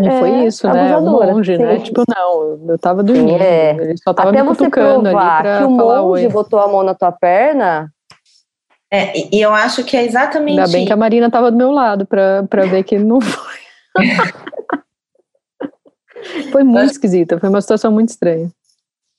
e foi isso, né? O monge, né? sim. né? Tipo, não, eu tava dormindo. É. Ele só tava Até me você provar que o monge botou a mão na tua perna, é, e eu acho que é exatamente. Ainda bem que a Marina estava do meu lado para ver que não foi. [laughs] foi muito acho... esquisita, foi uma situação muito estranha.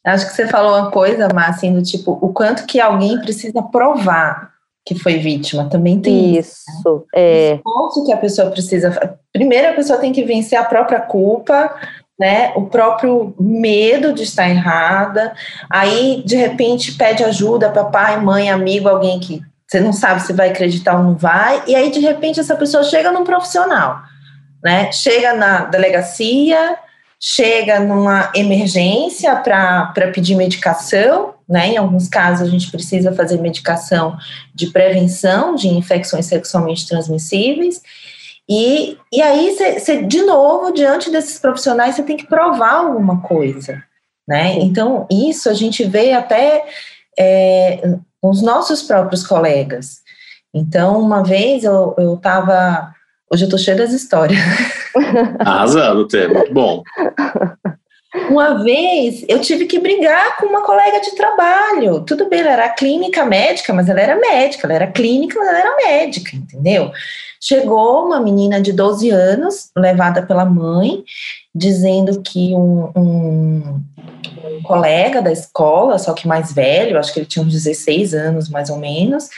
Acho que você falou uma coisa, Márcia, assim, do tipo, o quanto que alguém precisa provar que foi vítima, também tem isso. isso né? é. O que a pessoa precisa. Primeiro, a pessoa tem que vencer a própria culpa, né? O próprio medo de estar errada. Aí, de repente, pede ajuda para pai, mãe, amigo, alguém que você não sabe se vai acreditar ou não vai, e aí de repente essa pessoa chega num profissional, né? Chega na delegacia, chega numa emergência para pedir medicação, né? Em alguns casos a gente precisa fazer medicação de prevenção de infecções sexualmente transmissíveis. E, e aí, você, de novo, diante desses profissionais, você tem que provar alguma coisa, né? Então, isso a gente vê até é, com os nossos próprios colegas. Então, uma vez eu estava. Hoje eu estou cheia das histórias. [laughs] Arrasando, Tê, muito bom. [laughs] Uma vez eu tive que brigar com uma colega de trabalho. Tudo bem, ela era clínica médica, mas ela era médica. Ela era clínica, mas ela era médica, entendeu? Chegou uma menina de 12 anos, levada pela mãe, dizendo que um, um, um, colega da escola, só que mais velho, acho que ele tinha uns 16 anos mais ou menos,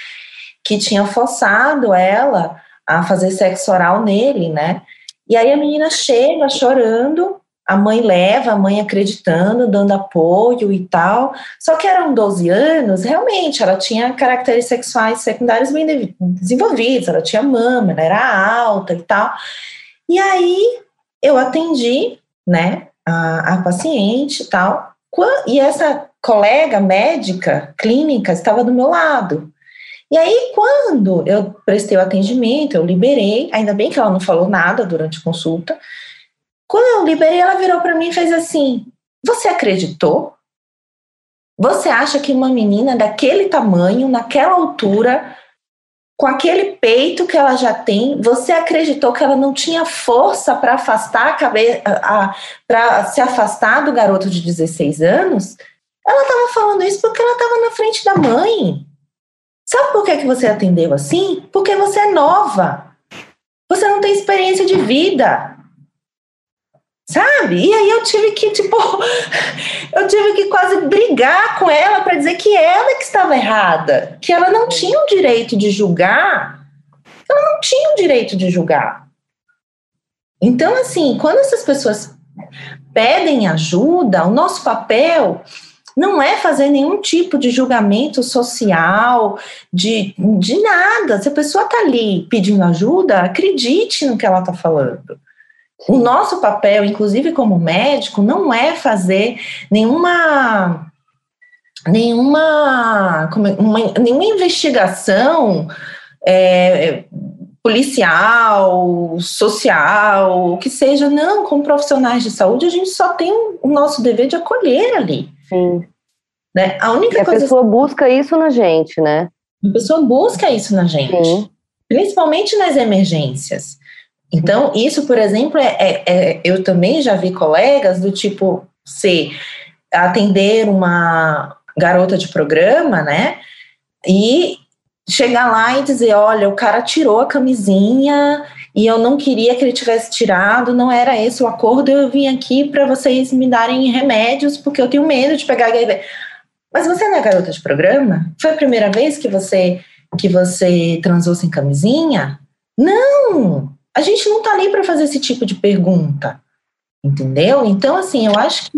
que tinha forçado ela a fazer sexo oral nele, né? E aí a menina chega chorando, a mãe leva, a mãe acreditando, dando apoio e tal. Só que eram 12 anos, realmente, ela tinha caracteres sexuais secundários bem desenvolvidos, ela tinha mama, ela era alta e tal. E aí eu atendi, né, a, a paciente e tal, e essa colega médica clínica estava do meu lado. E aí, quando eu prestei o atendimento, eu liberei, ainda bem que ela não falou nada durante a consulta. Quando eu liberei, ela virou para mim e fez assim: Você acreditou? Você acha que uma menina daquele tamanho, naquela altura, com aquele peito que ela já tem, você acreditou que ela não tinha força para afastar a cabeça, para se afastar do garoto de 16 anos? Ela estava falando isso porque ela estava na frente da mãe. Sabe por que, que você atendeu assim? Porque você é nova. Você não tem experiência de vida. Sabe? E aí eu tive que, tipo, [laughs] eu tive que quase brigar com ela para dizer que ela que estava errada, que ela não tinha o direito de julgar. Ela não tinha o direito de julgar. Então, assim, quando essas pessoas pedem ajuda, o nosso papel não é fazer nenhum tipo de julgamento social, de, de nada. Se a pessoa está ali pedindo ajuda, acredite no que ela está falando. O nosso papel, inclusive como médico, não é fazer nenhuma nenhuma, como, é, uma, nenhuma investigação é, policial, social, o que seja, não, como profissionais de saúde, a gente só tem o nosso dever de acolher ali. Sim. Né? A única e coisa. A pessoa busca isso na gente, né? A pessoa busca isso na gente, Sim. principalmente nas emergências. Então, isso, por exemplo, é, é, é, eu também já vi colegas do tipo se atender uma garota de programa, né? E chegar lá e dizer, olha, o cara tirou a camisinha e eu não queria que ele tivesse tirado, não era esse o acordo, eu vim aqui para vocês me darem remédios porque eu tenho medo de pegar HIV. Mas você não é garota de programa? Foi a primeira vez que você que você transou sem camisinha? Não! A gente não tá ali para fazer esse tipo de pergunta. Entendeu? Então, assim, eu acho que,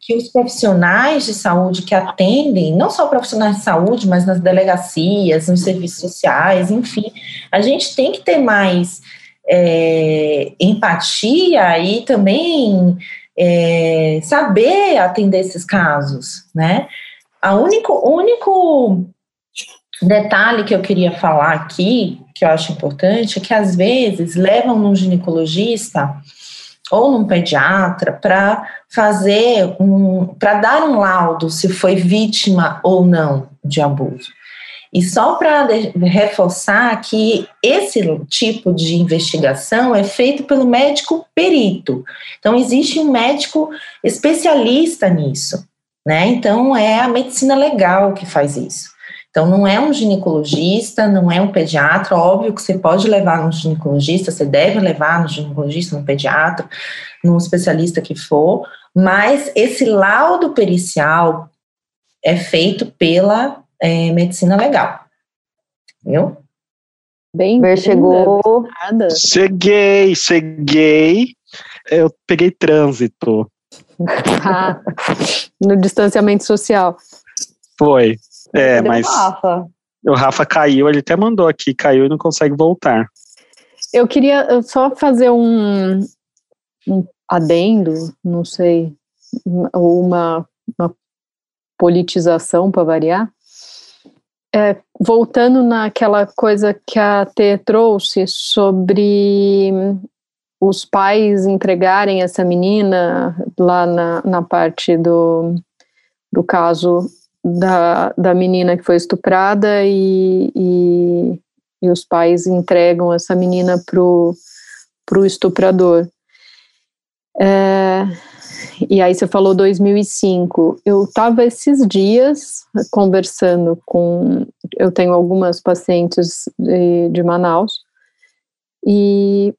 que os profissionais de saúde que atendem, não só profissionais de saúde, mas nas delegacias, nos serviços sociais, enfim, a gente tem que ter mais é, empatia e também é, saber atender esses casos, né? A único, único detalhe que eu queria falar aqui, que eu acho importante, é que às vezes levam num ginecologista ou num pediatra para fazer um, para dar um laudo se foi vítima ou não de abuso. E só para reforçar que esse tipo de investigação é feito pelo médico perito. Então, existe um médico especialista nisso, né? Então, é a medicina legal que faz isso. Então, não é um ginecologista, não é um pediatra. Óbvio que você pode levar no ginecologista, você deve levar no ginecologista, no pediatra, num especialista que for, mas esse laudo pericial é feito pela é, medicina legal. Viu? Bem, Ber chegou. Cheguei, cheguei. Eu peguei trânsito. Ah, no distanciamento social. Foi. É, mas o Rafa? o Rafa caiu, ele até mandou aqui, caiu e não consegue voltar. Eu queria só fazer um, um adendo, não sei, ou uma, uma politização para variar. É, voltando naquela coisa que a T trouxe sobre os pais entregarem essa menina lá na, na parte do, do caso da, da menina que foi estuprada e, e, e os pais entregam essa menina pro, pro estuprador. É, e aí você falou 2005. Eu estava esses dias conversando com. Eu tenho algumas pacientes de, de Manaus e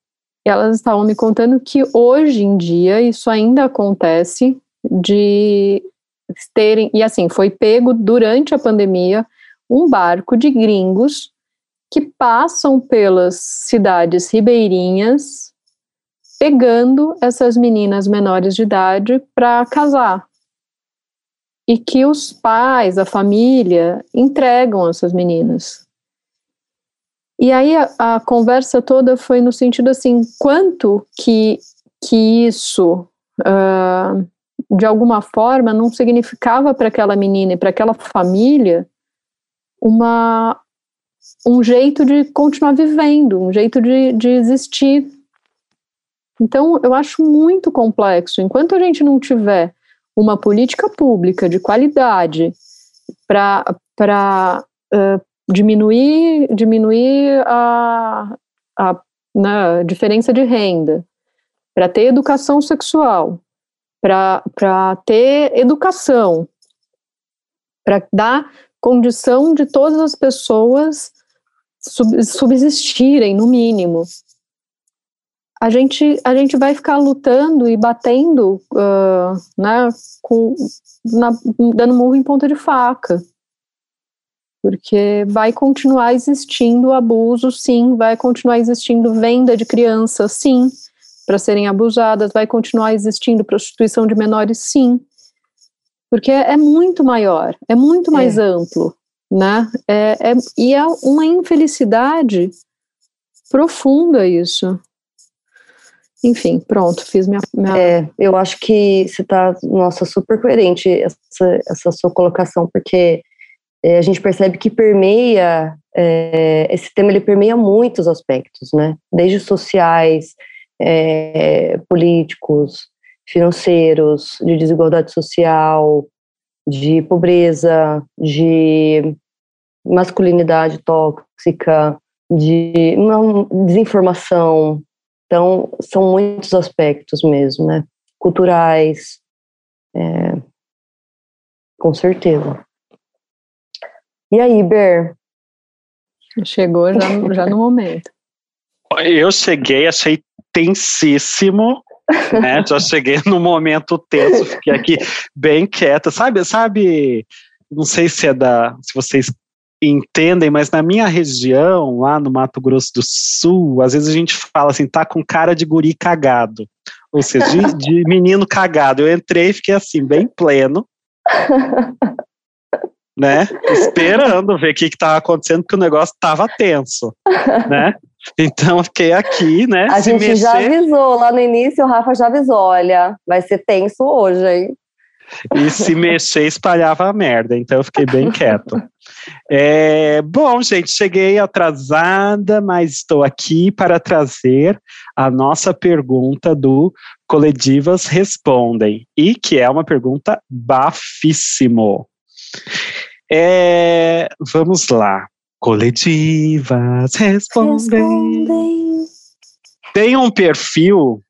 elas estavam me contando que hoje em dia isso ainda acontece de terem. E assim, foi pego durante a pandemia um barco de gringos que passam pelas cidades ribeirinhas, pegando essas meninas menores de idade para casar. E que os pais, a família, entregam essas meninas. E aí a, a conversa toda foi no sentido assim, quanto que, que isso, uh, de alguma forma, não significava para aquela menina e para aquela família uma, um jeito de continuar vivendo, um jeito de, de existir. Então, eu acho muito complexo. Enquanto a gente não tiver uma política pública de qualidade para uh, diminuir, diminuir a, a né, diferença de renda, para ter educação sexual, para ter educação, para dar condição de todas as pessoas subsistirem, no mínimo. A gente, a gente vai ficar lutando e batendo, uh, né, com, na, dando murro em ponta de faca. Porque vai continuar existindo abuso, sim, vai continuar existindo venda de crianças, sim, para serem abusadas, vai continuar existindo prostituição de menores, sim. Porque é, é muito maior, é muito mais é. amplo né? É, é, e é uma infelicidade profunda isso. Enfim, pronto, fiz minha. minha... É, eu acho que você está, nossa, super coerente essa, essa sua colocação, porque é, a gente percebe que permeia, é, esse tema ele permeia muitos aspectos, né? Desde sociais, é, políticos, financeiros, de desigualdade social, de pobreza, de masculinidade tóxica, de desinformação. Então, são muitos aspectos mesmo, né? Culturais, é, com certeza. E aí, Ber? Chegou já, já no momento. Eu cheguei, achei tensíssimo, né? Já cheguei no momento tenso, fiquei aqui bem quieta. Sabe, sabe, não sei se é da, se vocês entendem, mas na minha região, lá no Mato Grosso do Sul, às vezes a gente fala assim, tá com cara de guri cagado. Ou seja, de, de [laughs] menino cagado. Eu entrei e fiquei assim, bem pleno. né? Esperando ver o que estava acontecendo, porque o negócio estava tenso, né? Então fiquei aqui, né? A gente mexer... já avisou lá no início, o Rafa já avisou, olha, vai ser tenso hoje, hein? E se mexer, espalhava a merda, então eu fiquei bem quieto. É, bom, gente, cheguei atrasada, mas estou aqui para trazer a nossa pergunta do Coletivas Respondem, e que é uma pergunta bafíssimo. É, vamos lá. Coletivas respondem. respondem. Tem um perfil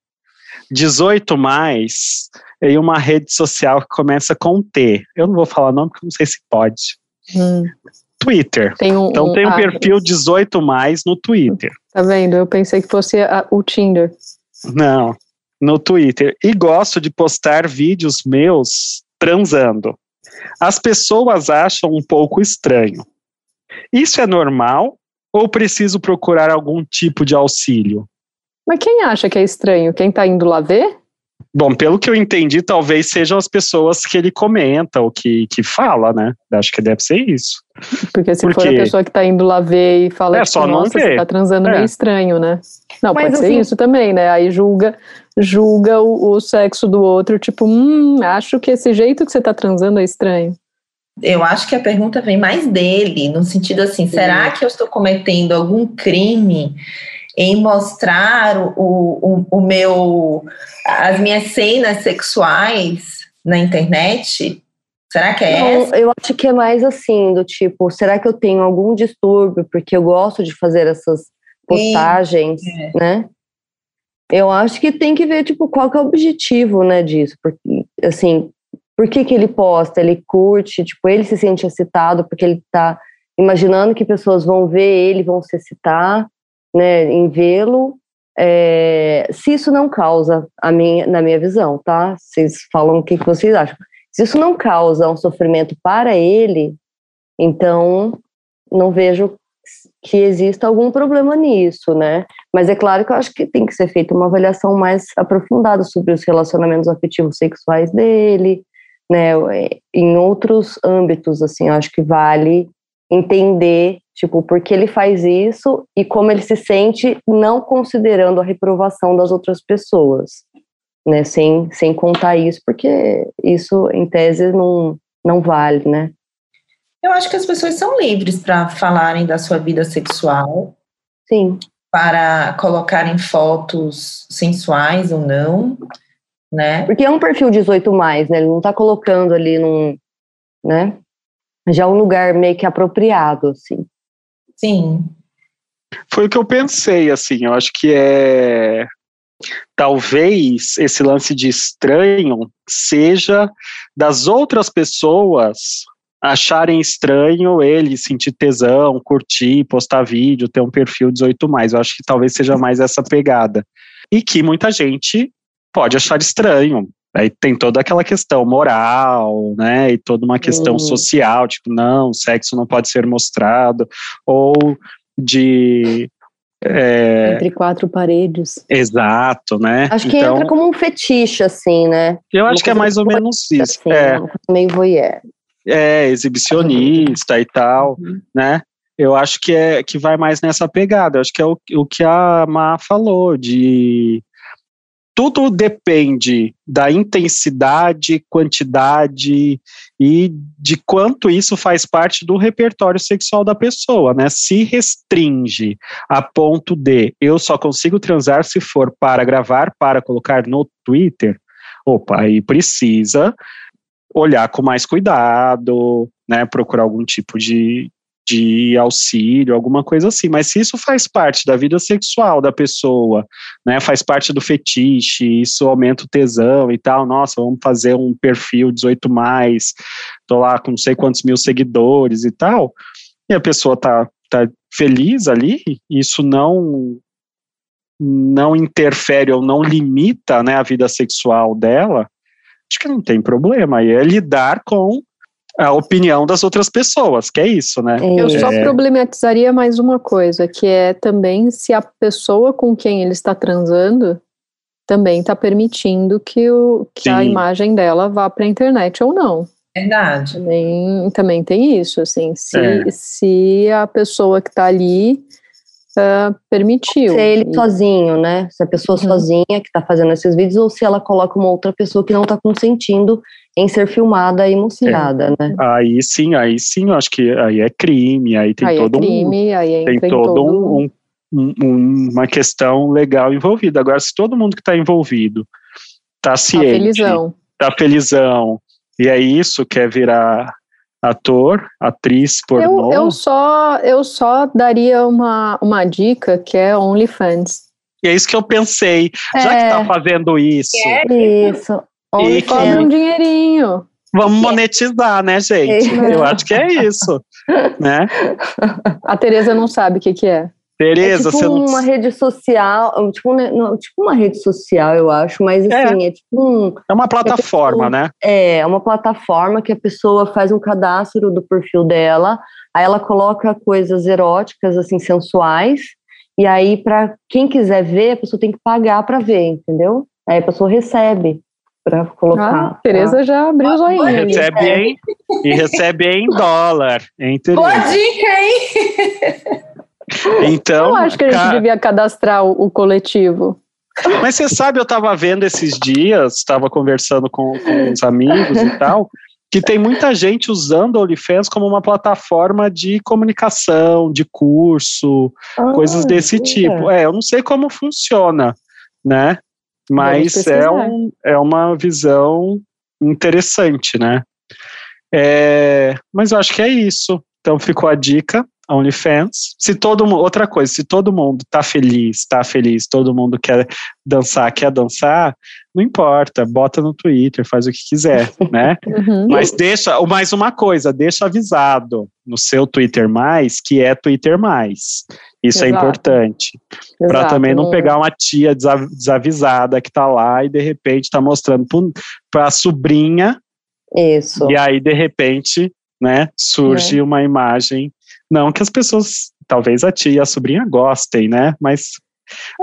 18 mais em uma rede social que começa com T. Eu não vou falar nome porque não sei se pode. Hum. Twitter. Tem um, então um, tem um ah, perfil 18 mais no Twitter. Tá vendo? Eu pensei que fosse a, o Tinder. Não, no Twitter. E gosto de postar vídeos meus transando. As pessoas acham um pouco estranho. Isso é normal ou preciso procurar algum tipo de auxílio? Mas quem acha que é estranho? Quem tá indo lá ver? Bom, pelo que eu entendi, talvez sejam as pessoas que ele comenta ou que, que fala, né? Acho que deve ser isso. Porque se Porque... for a pessoa que tá indo lá ver e fala é, só que, nossa, você tá transando é. meio estranho, né? Não, Mas, pode assim, ser isso também, né? Aí julga, julga o, o sexo do outro, tipo, hum, acho que esse jeito que você tá transando é estranho. Eu acho que a pergunta vem mais dele, no sentido assim, Sim. será que eu estou cometendo algum crime em mostrar o, o, o meu, as minhas cenas sexuais na internet? Será que é Não, essa? Eu acho que é mais assim, do tipo, será que eu tenho algum distúrbio porque eu gosto de fazer essas postagens, Sim, é. né? Eu acho que tem que ver, tipo, qual que é o objetivo, né, disso. Porque, assim, por que que ele posta? Ele curte, tipo, ele se sente excitado porque ele tá imaginando que pessoas vão ver ele, vão se excitar, né, em vê-lo, é, se isso não causa, a minha, na minha visão, tá? Vocês falam o que, que vocês acham. Se isso não causa um sofrimento para ele, então não vejo que exista algum problema nisso, né? Mas é claro que eu acho que tem que ser feita uma avaliação mais aprofundada sobre os relacionamentos afetivos sexuais dele, né? Em outros âmbitos, assim, eu acho que vale entender, tipo, por que ele faz isso e como ele se sente, não considerando a reprovação das outras pessoas, né? Sem, sem contar isso, porque isso, em tese, não, não vale, né? Eu acho que as pessoas são livres para falarem da sua vida sexual. Sim. Para colocarem fotos sensuais ou não, né? Porque é um perfil 18 mais, né? Ele não está colocando ali num, né? Já um lugar meio que apropriado, assim. Sim. Foi o que eu pensei, assim. Eu acho que é talvez esse lance de estranho seja das outras pessoas acharem estranho ele sentir tesão, curtir, postar vídeo, ter um perfil 18 mais. Eu acho que talvez seja mais essa pegada. E que muita gente pode achar estranho. Aí tem toda aquela questão moral, né? E toda uma questão uhum. social, tipo, não, sexo não pode ser mostrado, ou de é... Entre quatro paredes. Exato, né? Acho que então, entra como um fetiche, assim, né? Eu acho que é mais ou menos isso. Assim, é. Meio voyeur é, exibicionista e tal, uhum. né? Eu acho que é que vai mais nessa pegada. Eu acho que é o, o que a Má falou de tudo depende da intensidade, quantidade e de quanto isso faz parte do repertório sexual da pessoa, né? Se restringe a ponto de eu só consigo transar se for para gravar, para colocar no Twitter, opa, aí precisa olhar com mais cuidado, né, procurar algum tipo de, de auxílio, alguma coisa assim. Mas se isso faz parte da vida sexual da pessoa, né, faz parte do fetiche, isso aumenta o tesão e tal, nossa, vamos fazer um perfil 18 mais, tô lá com não sei quantos mil seguidores e tal, e a pessoa tá, tá feliz ali, isso não não interfere ou não limita né, a vida sexual dela, acho que não tem problema. E é lidar com a opinião das outras pessoas, que é isso, né? Eu só é... problematizaria mais uma coisa, que é também se a pessoa com quem ele está transando também está permitindo que, o, que a imagem dela vá para a internet ou não. Verdade. Também, também tem isso, assim, se, é. se a pessoa que está ali uh, permitiu. Se é ele e... sozinho, né? Se a pessoa uhum. sozinha que está fazendo esses vídeos ou se ela coloca uma outra pessoa que não está consentindo em ser filmada e mostrada, é. né? Aí sim, aí sim, eu acho que aí é crime, aí tem aí é todo é crime, um, aí tem todo, todo um, um, um, uma questão legal envolvida. Agora, se todo mundo que está envolvido está ciente, tá felizão. tá felizão, e é isso, quer virar ator, atriz pornô? Eu, eu, só, eu só daria uma, uma dica que é OnlyFans. E é isso que eu pensei. É. Já que tá é. fazendo isso. É isso. E cobra um dinheirinho. Vamos monetizar, né, gente? É. Eu acho que é isso. [laughs] né? A Tereza não sabe o que, que é. Tereza, é tipo você não... uma rede social, tipo, não, tipo uma rede social, eu acho, mas é. assim, é, é tipo um... É uma plataforma, pessoa, né? É, é uma plataforma que a pessoa faz um cadastro do perfil dela, aí ela coloca coisas eróticas, assim, sensuais, e aí para quem quiser ver, a pessoa tem que pagar para ver, entendeu? Aí a pessoa recebe para colocar. Ah, Tereza pra... já abriu os olhinhos. Recebe em, e recebe em dólar, hein, Tereza? Boa dica, hein? [laughs] Então, eu acho que a gente ca... devia cadastrar o, o, coletivo. Mas você sabe, eu estava vendo esses dias, estava conversando com, com uns amigos e tal, que tem muita gente usando o OnlyFans como uma plataforma de comunicação, de curso, ah, coisas desse é. tipo. É, eu não sei como funciona, né? Mas é, um, é uma visão interessante, né? É, mas eu acho que é isso. Então ficou a dica OnlyFans. Se todo mundo, outra coisa, se todo mundo tá feliz, tá feliz, todo mundo quer dançar, quer dançar, não importa, bota no Twitter, faz o que quiser, [laughs] né? Uhum. Mas deixa, mais uma coisa, deixa avisado no seu Twitter mais que é Twitter mais. Isso é Exato. é importante. Para também não pegar uma tia desavisada que tá lá e de repente tá mostrando para a sobrinha. Isso. E aí, de repente, né, surge é. uma imagem não que as pessoas talvez a tia e a sobrinha gostem, né? Mas,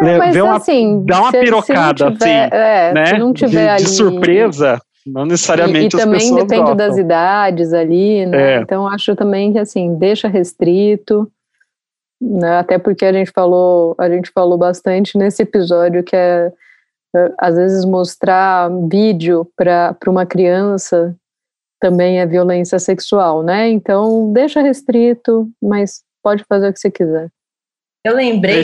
É, mas uma, assim, dá uma se- se não pirocada, tiver- assim, é, né? Se não tiver de, ali, de surpresa, não E, necessariamente e as também pessoas depende gostam. das idades ali, né? É. Então acho também que assim, deixa restrito, né? Até porque a gente falou, a gente falou bastante nesse episódio que é é, às vezes mostrar vídeo para uma criança também é violência sexual, né? Então deixa restrito, mas pode fazer o que você quiser. Eu lembrei,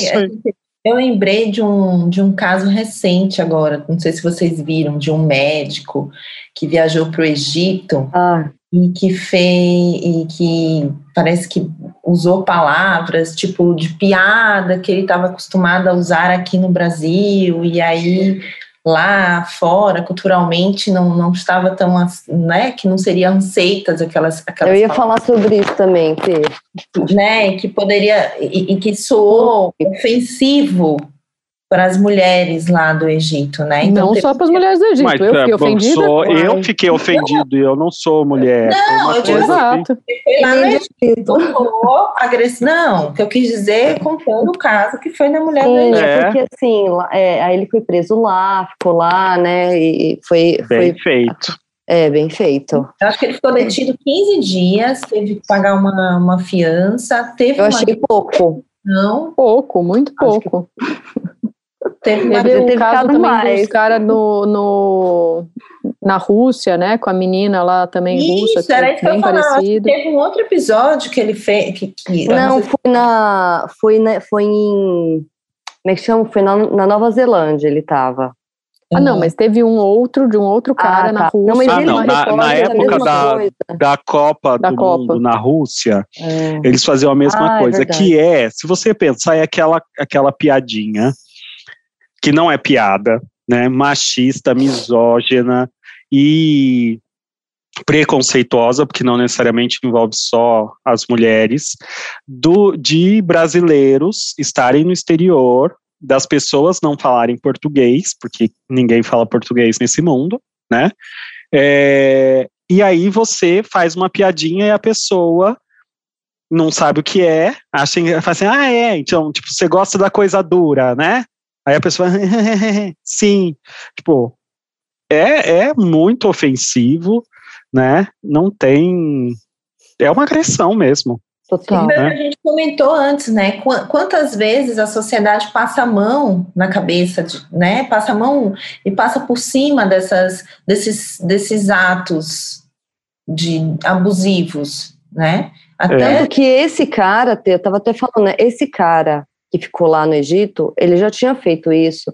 eu lembrei de um, de um caso recente agora, não sei se vocês viram, de um médico que viajou para o Egito Ah, e que fez e que parece que usou palavras tipo de piada que ele estava acostumado a usar aqui no Brasil e aí lá fora culturalmente não, não estava tão né que não seriam aceitas aquelas aquelas eu ia palavras, falar sobre isso também, Fê. né que poderia e, e que soou. ofensivo para as mulheres lá do Egito né não teve- só para as mulheres do Egito, Mas, eu é, fiquei bom, ofendida. sou- eu fiquei ofendido eu não sou mulher. Não, eu digo coisa assim. Exato. foi lá no Egito tomou agressão. Não, o que eu quis dizer contando o caso que foi na mulher do Sim, Egito. É. é porque assim, lá- é, aí ele foi preso lá, ficou lá, né? E foi, Bem foi feito. é, bem feito. Eu acho que ele ficou detido 15 dias, teve que pagar uma, uma fiança, teve Eu uma achei pouco. decisão, Pouco, muito Acho que- pouco. Teve uma Teve caso também mais. dos caras no, no, na Rússia, né? Com a menina lá também russa, Isso, era isso que eu parecido. Teve um outro episódio que ele fez. Que, que, Não, sei- foi na. Foi, na, foi em. Como é que chama? Foi na, na Nova Zelândia ele tava. Ah, não, mas teve um outro de um outro cara Ah, na tá. Rússia. Não, mas Ah, não, na- na época da-. Da Copa Da do Copa. Mundo na Rússia, É. eles faziam a mesma Ah, é coisa, verdade. que é, se você pensar, é aquela, aquela piadinha, que não é piada, né? Machista, misógina e preconceituosa, porque não necessariamente envolve só as mulheres, do, de brasileiros estarem no exterior, das pessoas não falarem português, porque ninguém fala português nesse mundo, né? É, e aí você faz uma piadinha e a pessoa não sabe o que é, acha fala assim, ah, é, então, tipo, você gosta da coisa dura, né? Aí a pessoa, [laughs] sim, tipo, é, é muito ofensivo, né? Não tem, é uma agressão mesmo. Total. Né? a gente comentou antes, né? Qu- Quantas vezes a sociedade passa a mão na cabeça, de- né? Passa a mão e passa por cima dessas, desses, desses atos de abusivos, né? Até Tanto que esse cara, eu tava até falando, né? Esse cara que ficou lá no Egito, ele já tinha feito isso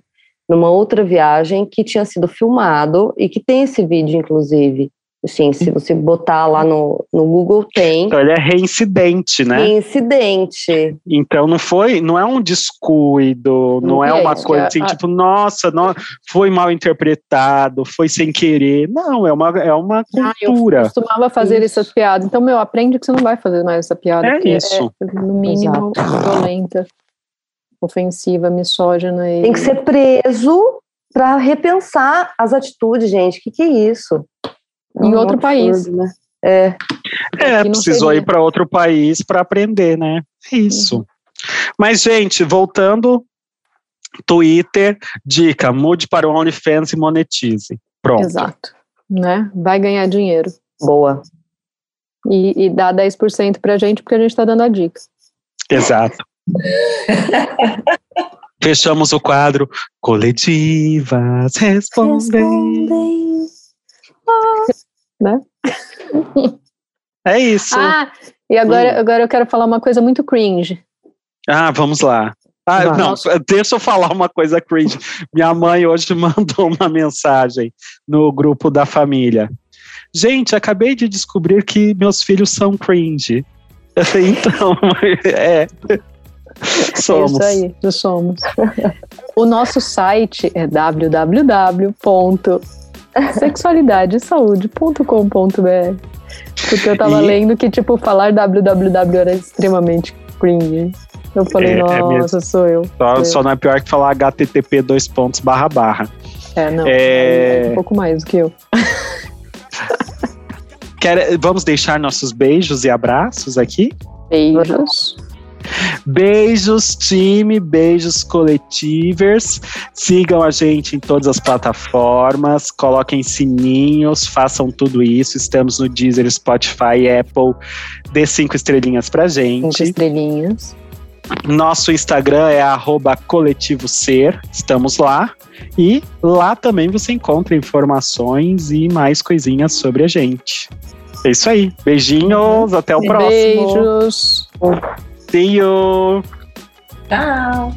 numa outra viagem que tinha sido filmado e que tem esse vídeo, inclusive. Assim, se você botar lá no, no Google, tem. Então ele é reincidente, né? Incidente. Então não foi, não é um descuido, não é É uma coisa é assim, a- tipo, nossa, não, foi mal interpretado, foi sem querer. Não, é uma, é uma Ah, eu cultura. costumava fazer Isso. essas piadas. Então, meu, aprende que você não vai fazer mais essa piada. É isso. É, no mínimo, violenta, ofensiva, misógina. E... Tem que ser preso para repensar as atitudes, gente. O que, que é isso? É Em um outro absurdo, país. Né? É. É, precisou seria. ir para outro país para aprender, né? É Isso. Mas, gente, voltando, Twitter, dica, mude para o OnlyFans e monetize. Pronto. Exato. Né? Vai ganhar dinheiro. Boa. E, e dá 10% pra gente, porque a gente tá dando a dica. Exato. [laughs] Fechamos o quadro Coletivas Respondem. Né? É isso. Ah, Ah, e agora, agora eu quero falar uma coisa muito cringe. vamos lá. Ah, não, deixa eu falar uma coisa cringe. Minha mãe hoje [laughs] mandou uma mensagem no grupo da família. Gente, acabei de descobrir que meus filhos são cringe. [laughs] Então, é. [laughs] Somos. É isso aí, nós somos. [laughs] o nosso site é www.sexualidadesaude.com.br Porque eu tava E- lendo que, tipo, falar www era extremamente cringe. Eu falei, É, é nossa, sou eu. Só, Sou só não é pior que falar http dois pontos barra barra. É, não, É. é um pouco mais do que eu. [laughs] Quer, vamos deixar nossos beijos e abraços aqui? Beijos. Beijos, time, beijos coletivers. Sigam a gente em todas as plataformas, coloquem sininhos, façam tudo isso. Estamos no Deezer, Spotify, Apple. Dê cinco estrelinhas pra gente. Cinco estrelinhas. Nosso Instagram é coletivo ser, estamos lá. E lá também você encontra informações e mais coisinhas sobre a gente. É isso aí. Beijinhos, até o próximo. Beijos. See you. Tchau.